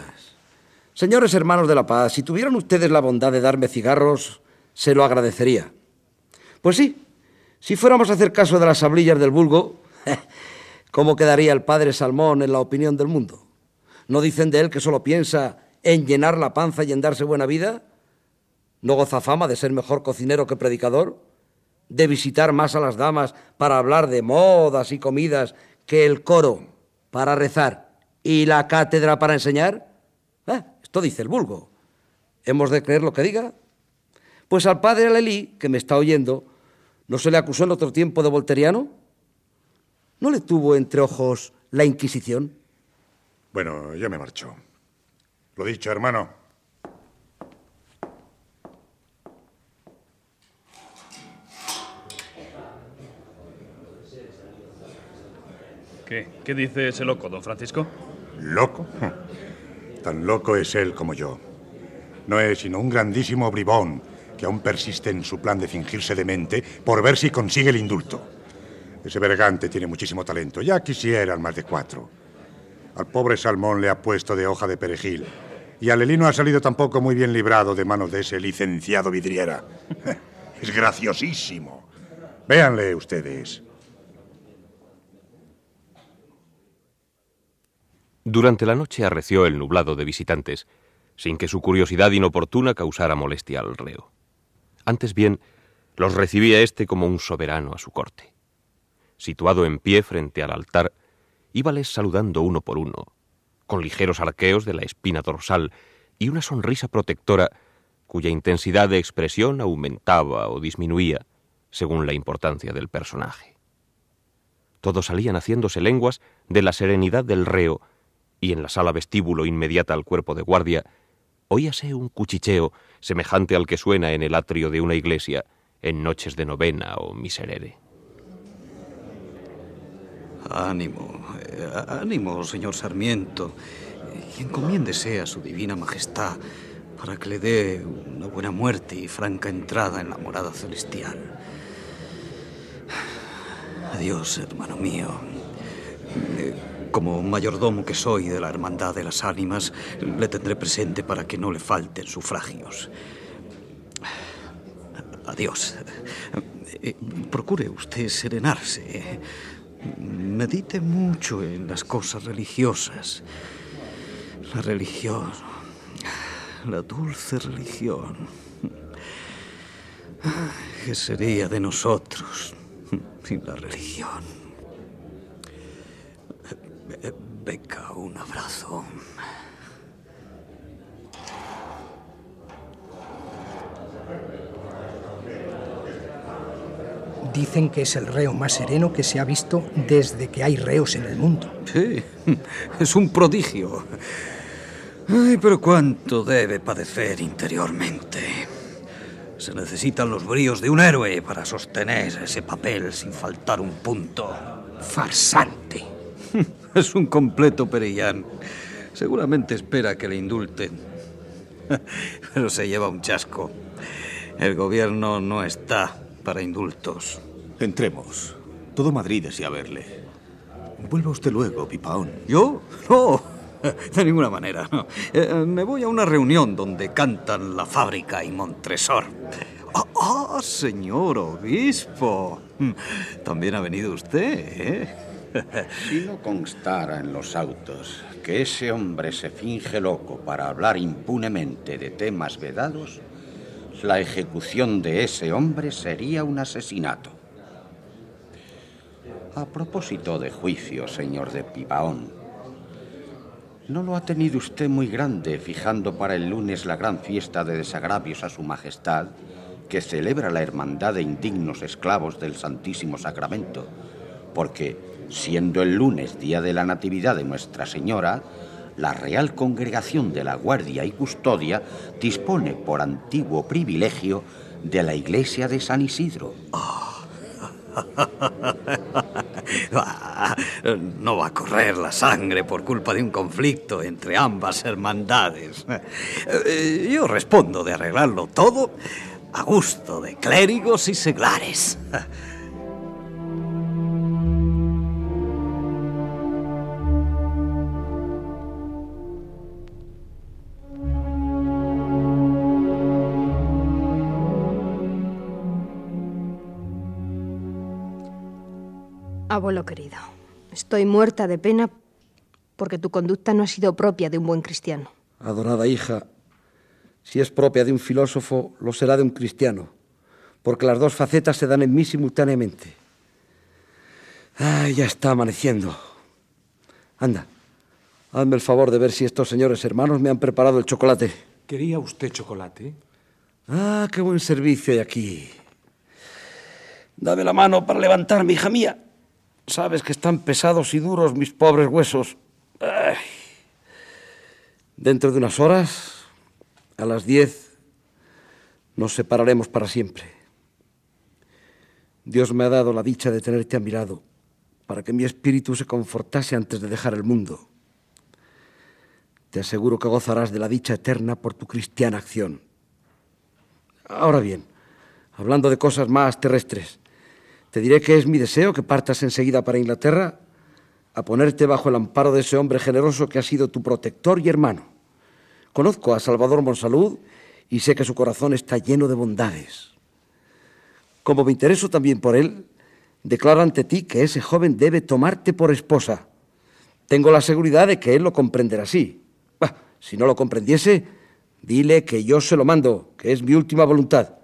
Señores hermanos de la paz, si tuvieran ustedes la bondad de darme cigarros, se lo agradecería. Pues sí, si fuéramos a hacer caso de las hablillas del vulgo, *laughs* ¿cómo quedaría el padre Salmón en la opinión del mundo? ¿No dicen de él que solo piensa en llenar la panza y en darse buena vida? ¿No goza fama de ser mejor cocinero que predicador? ¿De visitar más a las damas para hablar de modas y comidas que el coro para rezar y la cátedra para enseñar? Ah, esto dice el vulgo. ¿Hemos de creer lo que diga? Pues al padre Alelí, que me está oyendo, ¿no se le acusó en otro tiempo de volteriano? ¿No le tuvo entre ojos la Inquisición? Bueno, yo me marcho. Lo dicho, hermano. ¿Qué? ¿Qué dice ese loco, don Francisco? ¿Loco? Tan loco es él como yo. No es sino un grandísimo bribón que aún persiste en su plan de fingirse demente por ver si consigue el indulto. Ese vergante tiene muchísimo talento. Ya quisieran más de cuatro. Al pobre Salmón le ha puesto de hoja de perejil. Y Alelino ha salido tampoco muy bien librado de manos de ese licenciado vidriera. *laughs* Es graciosísimo. Véanle ustedes. Durante la noche arreció el nublado de visitantes, sin que su curiosidad inoportuna causara molestia al reo. Antes bien, los recibía éste como un soberano a su corte. Situado en pie frente al altar, íbales saludando uno por uno, con ligeros arqueos de la espina dorsal y una sonrisa protectora cuya intensidad de expresión aumentaba o disminuía según la importancia del personaje. Todos salían haciéndose lenguas de la serenidad del reo y en la sala vestíbulo inmediata al cuerpo de guardia oíase un cuchicheo semejante al que suena en el atrio de una iglesia en noches de novena o miserere. Ánimo, eh, ánimo, señor Sarmiento, y encomiéndese a su divina majestad para que le dé una buena muerte y franca entrada en la morada celestial. Adiós, hermano mío. Como mayordomo que soy de la Hermandad de las Ánimas, le tendré presente para que no le falten sufragios. Adiós. Eh, procure usted serenarse. Medite mucho en las cosas religiosas. La religión. La dulce religión. ¿Qué sería de nosotros sin la religión? Beca, un abrazo. Dicen que es el reo más sereno que se ha visto desde que hay reos en el mundo. Sí, *laughs* es un prodigio. Ay, pero cuánto debe padecer interiormente. Se necesitan los bríos de un héroe para sostener ese papel sin faltar un punto. Farsante. *laughs* *laughs* Es un completo perillán. Seguramente espera que le indulten. *laughs* Pero se lleva un chasco. El gobierno no está para indultos. Entremos. Todo Madrid desea verle. Vuelva usted luego, Pipaón. ¿Yo? No, *laughs* de ninguna manera. no. Eh, me voy a una reunión donde cantan La Fábrica y Montresor. Ah, ah, señor obispo. También ha venido usted, ¿eh? Si no constara en los autos que ese hombre se finge loco para hablar impunemente de temas vedados, la ejecución de ese hombre sería un asesinato. A propósito de juicio, señor de Pipaón, ¿no lo ha tenido usted muy grande fijando para el lunes la gran fiesta de desagravios a su majestad que celebra la hermandad de indignos esclavos del Santísimo Sacramento? Porque, siendo el lunes día de la Natividad de Nuestra Señora, la Real Congregación de la Guardia y Custodia dispone por antiguo privilegio de la iglesia de San Isidro. *laughs* No va a correr la sangre por culpa de un conflicto entre ambas hermandades. Eh, Yo respondo de arreglarlo todo a gusto de clérigos y seglares. Abuelo querido, estoy muerta de pena porque tu conducta no ha sido propia de un buen cristiano. Adorada hija, si es propia de un filósofo, lo será de un cristiano, porque las dos facetas se dan en mí simultáneamente. Ay, ya está amaneciendo. Anda, hazme el favor de ver si estos señores hermanos me han preparado el chocolate. ¿Quería usted chocolate? Ah, qué buen servicio hay aquí. Dame la mano para levantarme, hija mía. Sabes que están pesados y duros mis pobres huesos. Dentro de unas horas, a las diez, nos separaremos para siempre. Dios me ha dado la dicha de tenerte a mi lado, para que mi espíritu se confortase antes de dejar el mundo. Te aseguro que gozarás de la dicha eterna por tu cristiana acción. Ahora bien, hablando de cosas más terrestres, te diré que es mi deseo que partas enseguida para Inglaterra a ponerte bajo el amparo de ese hombre generoso que ha sido tu protector y hermano. Conozco a Salvador Monsalud y sé que su corazón está lleno de bondades. Como me intereso también por él, declaro ante ti que ese joven debe tomarte por esposa. Tengo la seguridad de que él lo comprenderá así. Si no lo comprendiese, dile que yo se lo mando, que es mi última voluntad.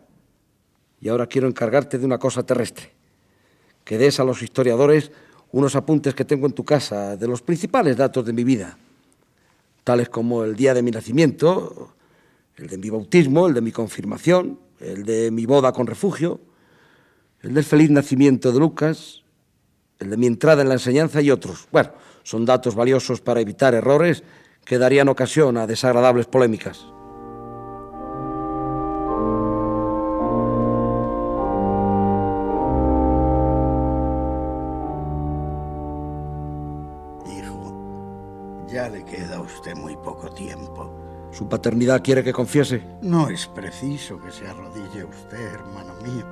Y ahora quiero encargarte de una cosa terrestre. Que des a los historiadores unos apuntes que tengo en tu casa de los principales datos de mi vida, tales como el día de mi nacimiento, el de mi bautismo, el de mi confirmación, el de mi boda con refugio, el del feliz nacimiento de Lucas, el de mi entrada en la enseñanza y otros. Bueno, son datos valiosos para evitar errores que darían ocasión a desagradables polémicas. Ya le queda a usted muy poco tiempo. ¿Su paternidad quiere que confiese? No es preciso que se arrodille usted, hermano mío.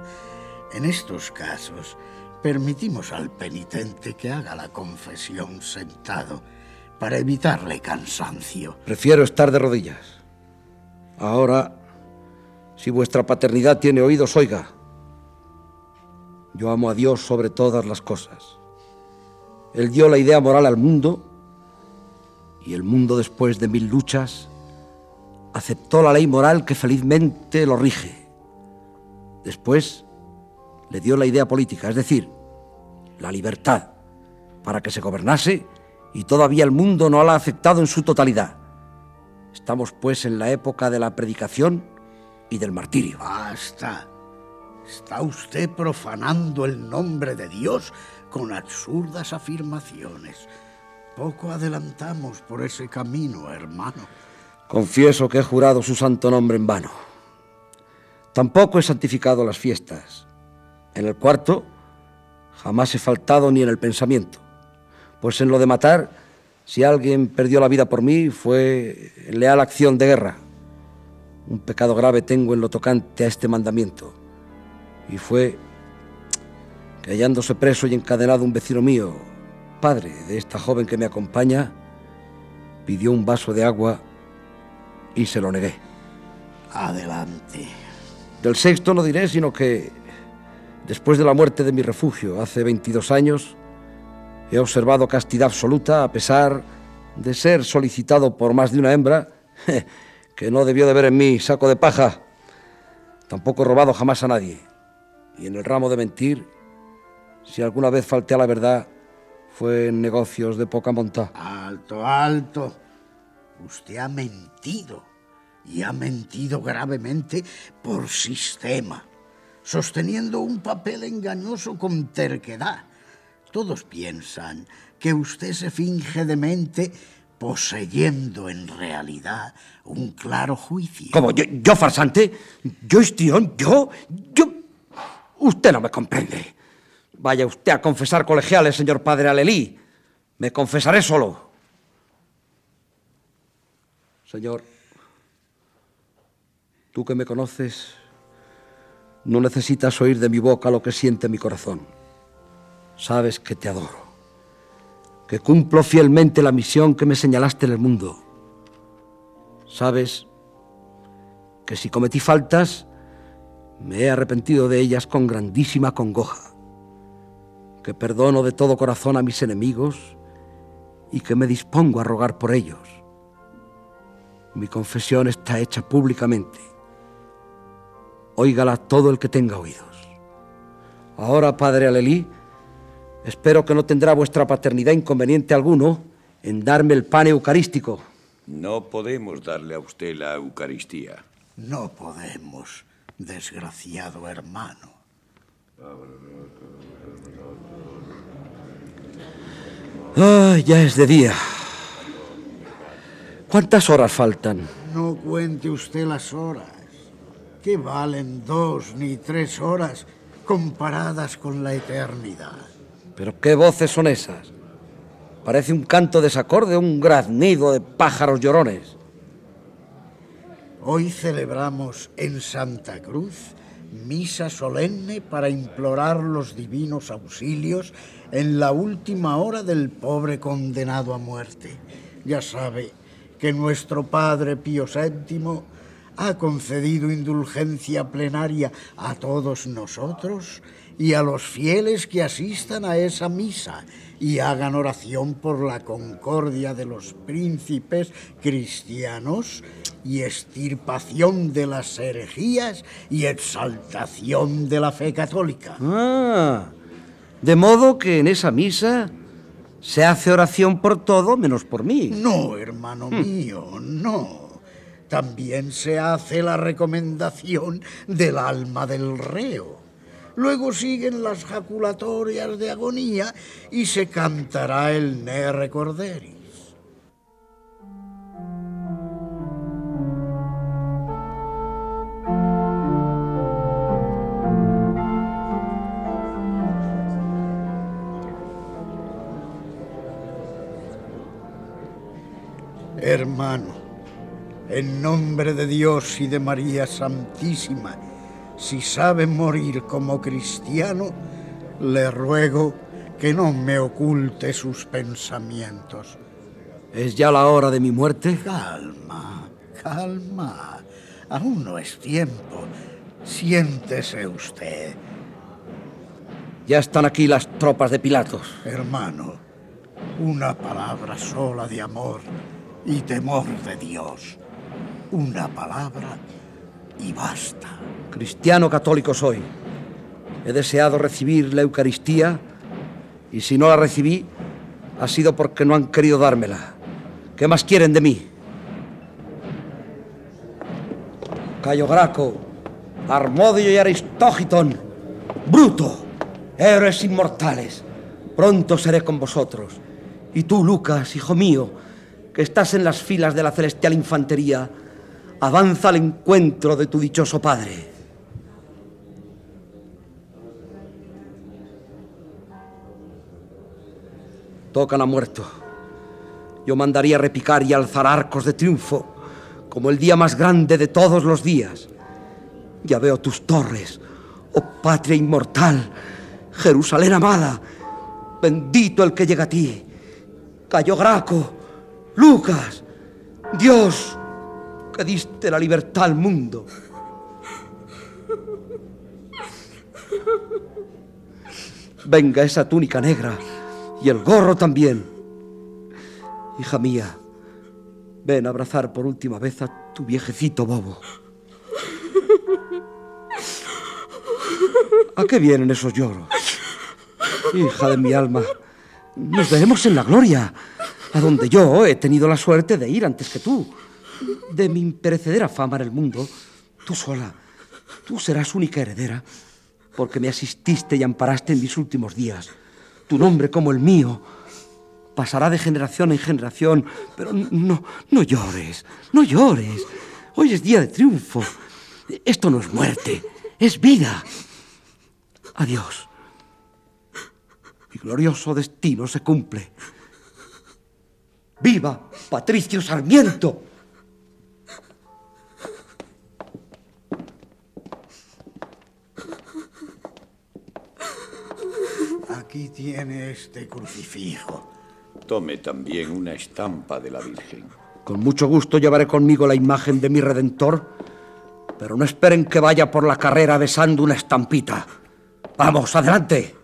En estos casos, permitimos al penitente que haga la confesión sentado para evitarle cansancio. Prefiero estar de rodillas. Ahora, si vuestra paternidad tiene oídos, oiga. Yo amo a Dios sobre todas las cosas. Él dio la idea moral al mundo y el mundo después de mil luchas aceptó la ley moral que felizmente lo rige. Después le dio la idea política, es decir, la libertad, para que se gobernase y todavía el mundo no la ha aceptado en su totalidad. Estamos pues en la época de la predicación y del martirio. Basta. Está usted profanando el nombre de Dios con absurdas afirmaciones. Poco adelantamos por ese camino, hermano. Confieso que he jurado su santo nombre en vano. Tampoco he santificado las fiestas. En el cuarto jamás he faltado ni en el pensamiento. Pues en lo de matar, si alguien perdió la vida por mí, fue leal acción de guerra. Un pecado grave tengo en lo tocante a este mandamiento. Y fue que hallándose preso y encadenado un vecino mío, padre de esta joven que me acompaña, pidió un vaso de agua y se lo negué. Adelante. Del sexto no diré, sino que después de la muerte de mi refugio hace 22 años, he observado castidad absoluta a pesar de ser solicitado por más de una hembra *laughs* que no debió de ver en mí saco de paja. Tampoco he robado jamás a nadie. Y en el ramo de mentir, si alguna vez falté a la verdad, fue en negocios de poca monta. Alto, alto. Usted ha mentido. Y ha mentido gravemente por sistema, sosteniendo un papel engañoso con terquedad. Todos piensan que usted se finge demente poseyendo en realidad un claro juicio. ¿Cómo? ¿Yo, yo farsante? ¿Yo histrión? ¿Yo? ¿Yo? Usted no me comprende. Vaya usted a confesar colegiales, señor padre Alelí. Me confesaré solo. Señor, tú que me conoces, no necesitas oír de mi boca lo que siente mi corazón. Sabes que te adoro, que cumplo fielmente la misión que me señalaste en el mundo. Sabes que si cometí faltas, me he arrepentido de ellas con grandísima congoja, que perdono de todo corazón a mis enemigos y que me dispongo a rogar por ellos. Mi confesión está hecha públicamente. Óigala todo el que tenga oídos. Ahora, Padre Alelí, espero que no tendrá vuestra paternidad inconveniente alguno en darme el pan eucarístico. No podemos darle a usted la Eucaristía. No podemos, desgraciado hermano. Ah, ya es de día. ¿Cuántas horas faltan? No cuente usted las horas. ¿Qué valen dos ni tres horas comparadas con la eternidad? ¿Pero qué voces son esas? Parece un canto desacorde, un graznido de pájaros llorones. Hoy celebramos en Santa Cruz misa solemne para implorar los divinos auxilios en la última hora del pobre condenado a muerte. Ya sabe que nuestro Padre Pío VII ha concedido indulgencia plenaria a todos nosotros y a los fieles que asistan a esa misa y hagan oración por la concordia de los príncipes cristianos y extirpación de las herejías y exaltación de la fe católica. Ah, de modo que en esa misa se hace oración por todo menos por mí. No, hermano Hmm. mío, no. También se hace la recomendación del alma del reo. Luego siguen las jaculatorias de agonía y se cantará el Ne Recorderis. Hermano, en nombre de Dios y de María Santísima, si sabe morir como cristiano, le ruego que no me oculte sus pensamientos. ¿Es ya la hora de mi muerte? Calma, calma. Aún no es tiempo. Siéntese usted. Ya están aquí las tropas de Pilatos. Hermano, una palabra sola de amor y temor de Dios. Una palabra y basta. Cristiano católico soy. He deseado recibir la Eucaristía y si no la recibí, ha sido porque no han querido dármela. ¿Qué más quieren de mí? Cayo Graco, Armodio y Aristógitón, Bruto, héroes inmortales, pronto seré con vosotros. Y tú, Lucas, hijo mío, que estás en las filas de la celestial infantería, avanza al encuentro de tu dichoso padre. Tocan a muerto. Yo mandaría repicar y alzar arcos de triunfo, como el día más grande de todos los días. Ya veo tus torres, oh patria inmortal, Jerusalén amada. Bendito el que llega a ti. Cayo Graco, Lucas, Dios, que diste la libertad al mundo. Venga esa túnica negra y el gorro también. Hija mía, ven a abrazar por última vez a tu viejecito bobo. ¿A qué vienen esos lloros? Hija de mi alma, nos veremos en la gloria, a donde yo he tenido la suerte de ir antes que tú. De mi imperecedera fama en el mundo, tú sola, tú serás única heredera, porque me asististe y amparaste en mis últimos días. Tu nombre como el mío pasará de generación en generación, pero no, no llores, no llores. Hoy es día de triunfo. Esto no es muerte, es vida. Adiós. Mi glorioso destino se cumple. ¡Viva Patricio Sarmiento! Aquí tiene este crucifijo. Tome también una estampa de la Virgen. Con mucho gusto llevaré conmigo la imagen de mi Redentor, pero no esperen que vaya por la carrera besando una estampita. Vamos, adelante.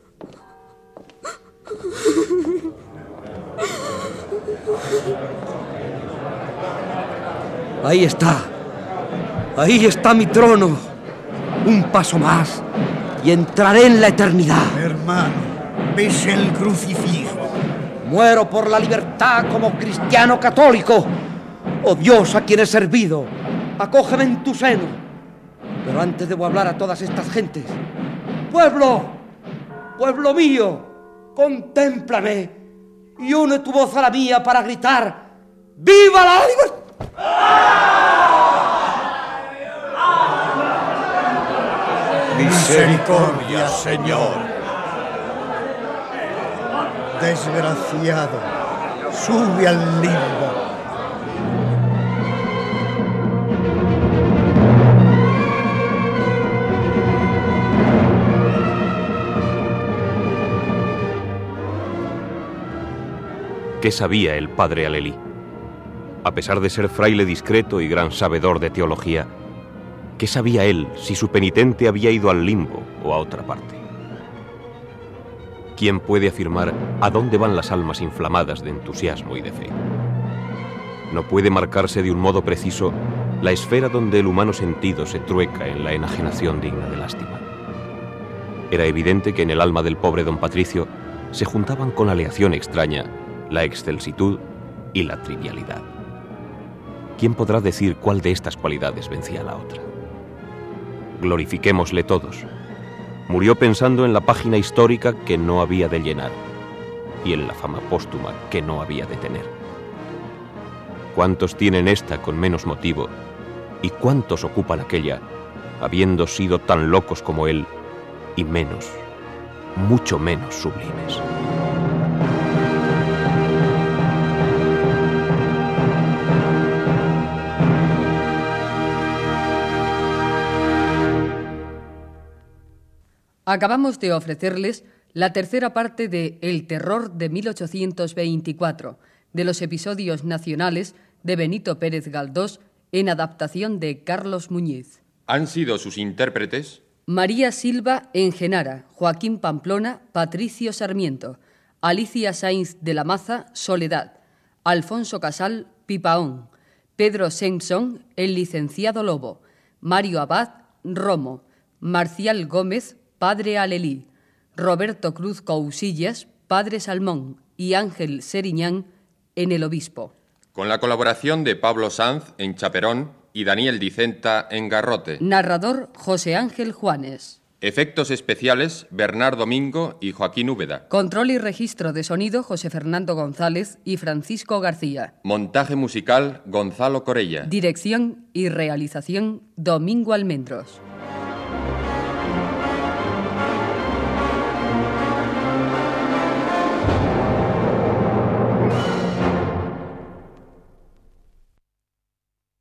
Ahí está. Ahí está mi trono. Un paso más y entraré en la eternidad. Hermano, ves el crucifijo. Muero por la libertad como cristiano católico. Oh Dios a quien he servido, acógeme en tu seno. Pero antes debo hablar a todas estas gentes. Pueblo, pueblo mío, contémplame y une tu voz a la mía para gritar, ¡Viva la libertad! Misericordia, Señor. Desgraciado, sube al limbo. ¿Qué sabía el padre Alelí? A pesar de ser fraile discreto y gran sabedor de teología, ¿qué sabía él si su penitente había ido al limbo o a otra parte? ¿Quién puede afirmar a dónde van las almas inflamadas de entusiasmo y de fe? No puede marcarse de un modo preciso la esfera donde el humano sentido se trueca en la enajenación digna de lástima. Era evidente que en el alma del pobre don Patricio se juntaban con aleación extraña la excelsitud y la trivialidad. ¿Quién podrá decir cuál de estas cualidades vencía a la otra? Glorifiquémosle todos. Murió pensando en la página histórica que no había de llenar y en la fama póstuma que no había de tener. ¿Cuántos tienen esta con menos motivo y cuántos ocupan aquella, habiendo sido tan locos como él y menos, mucho menos sublimes? Acabamos de ofrecerles la tercera parte de El terror de 1824, de los episodios nacionales de Benito Pérez Galdós en adaptación de Carlos Muñiz. ¿Han sido sus intérpretes? María Silva en Genara, Joaquín Pamplona, Patricio Sarmiento, Alicia Sainz de la Maza, Soledad, Alfonso Casal, Pipaón, Pedro Simpson, el licenciado Lobo, Mario Abad, Romo, Marcial Gómez, Padre Alelí, Roberto Cruz Cousillas, Padre Salmón, y Ángel Seriñán en El Obispo. Con la colaboración de Pablo Sanz en Chaperón y Daniel Dicenta en Garrote. Narrador José Ángel Juanes. Efectos especiales Bernardo Domingo y Joaquín Úbeda. Control y registro de sonido José Fernando González y Francisco García. Montaje musical Gonzalo Corella. Dirección y realización Domingo Almendros.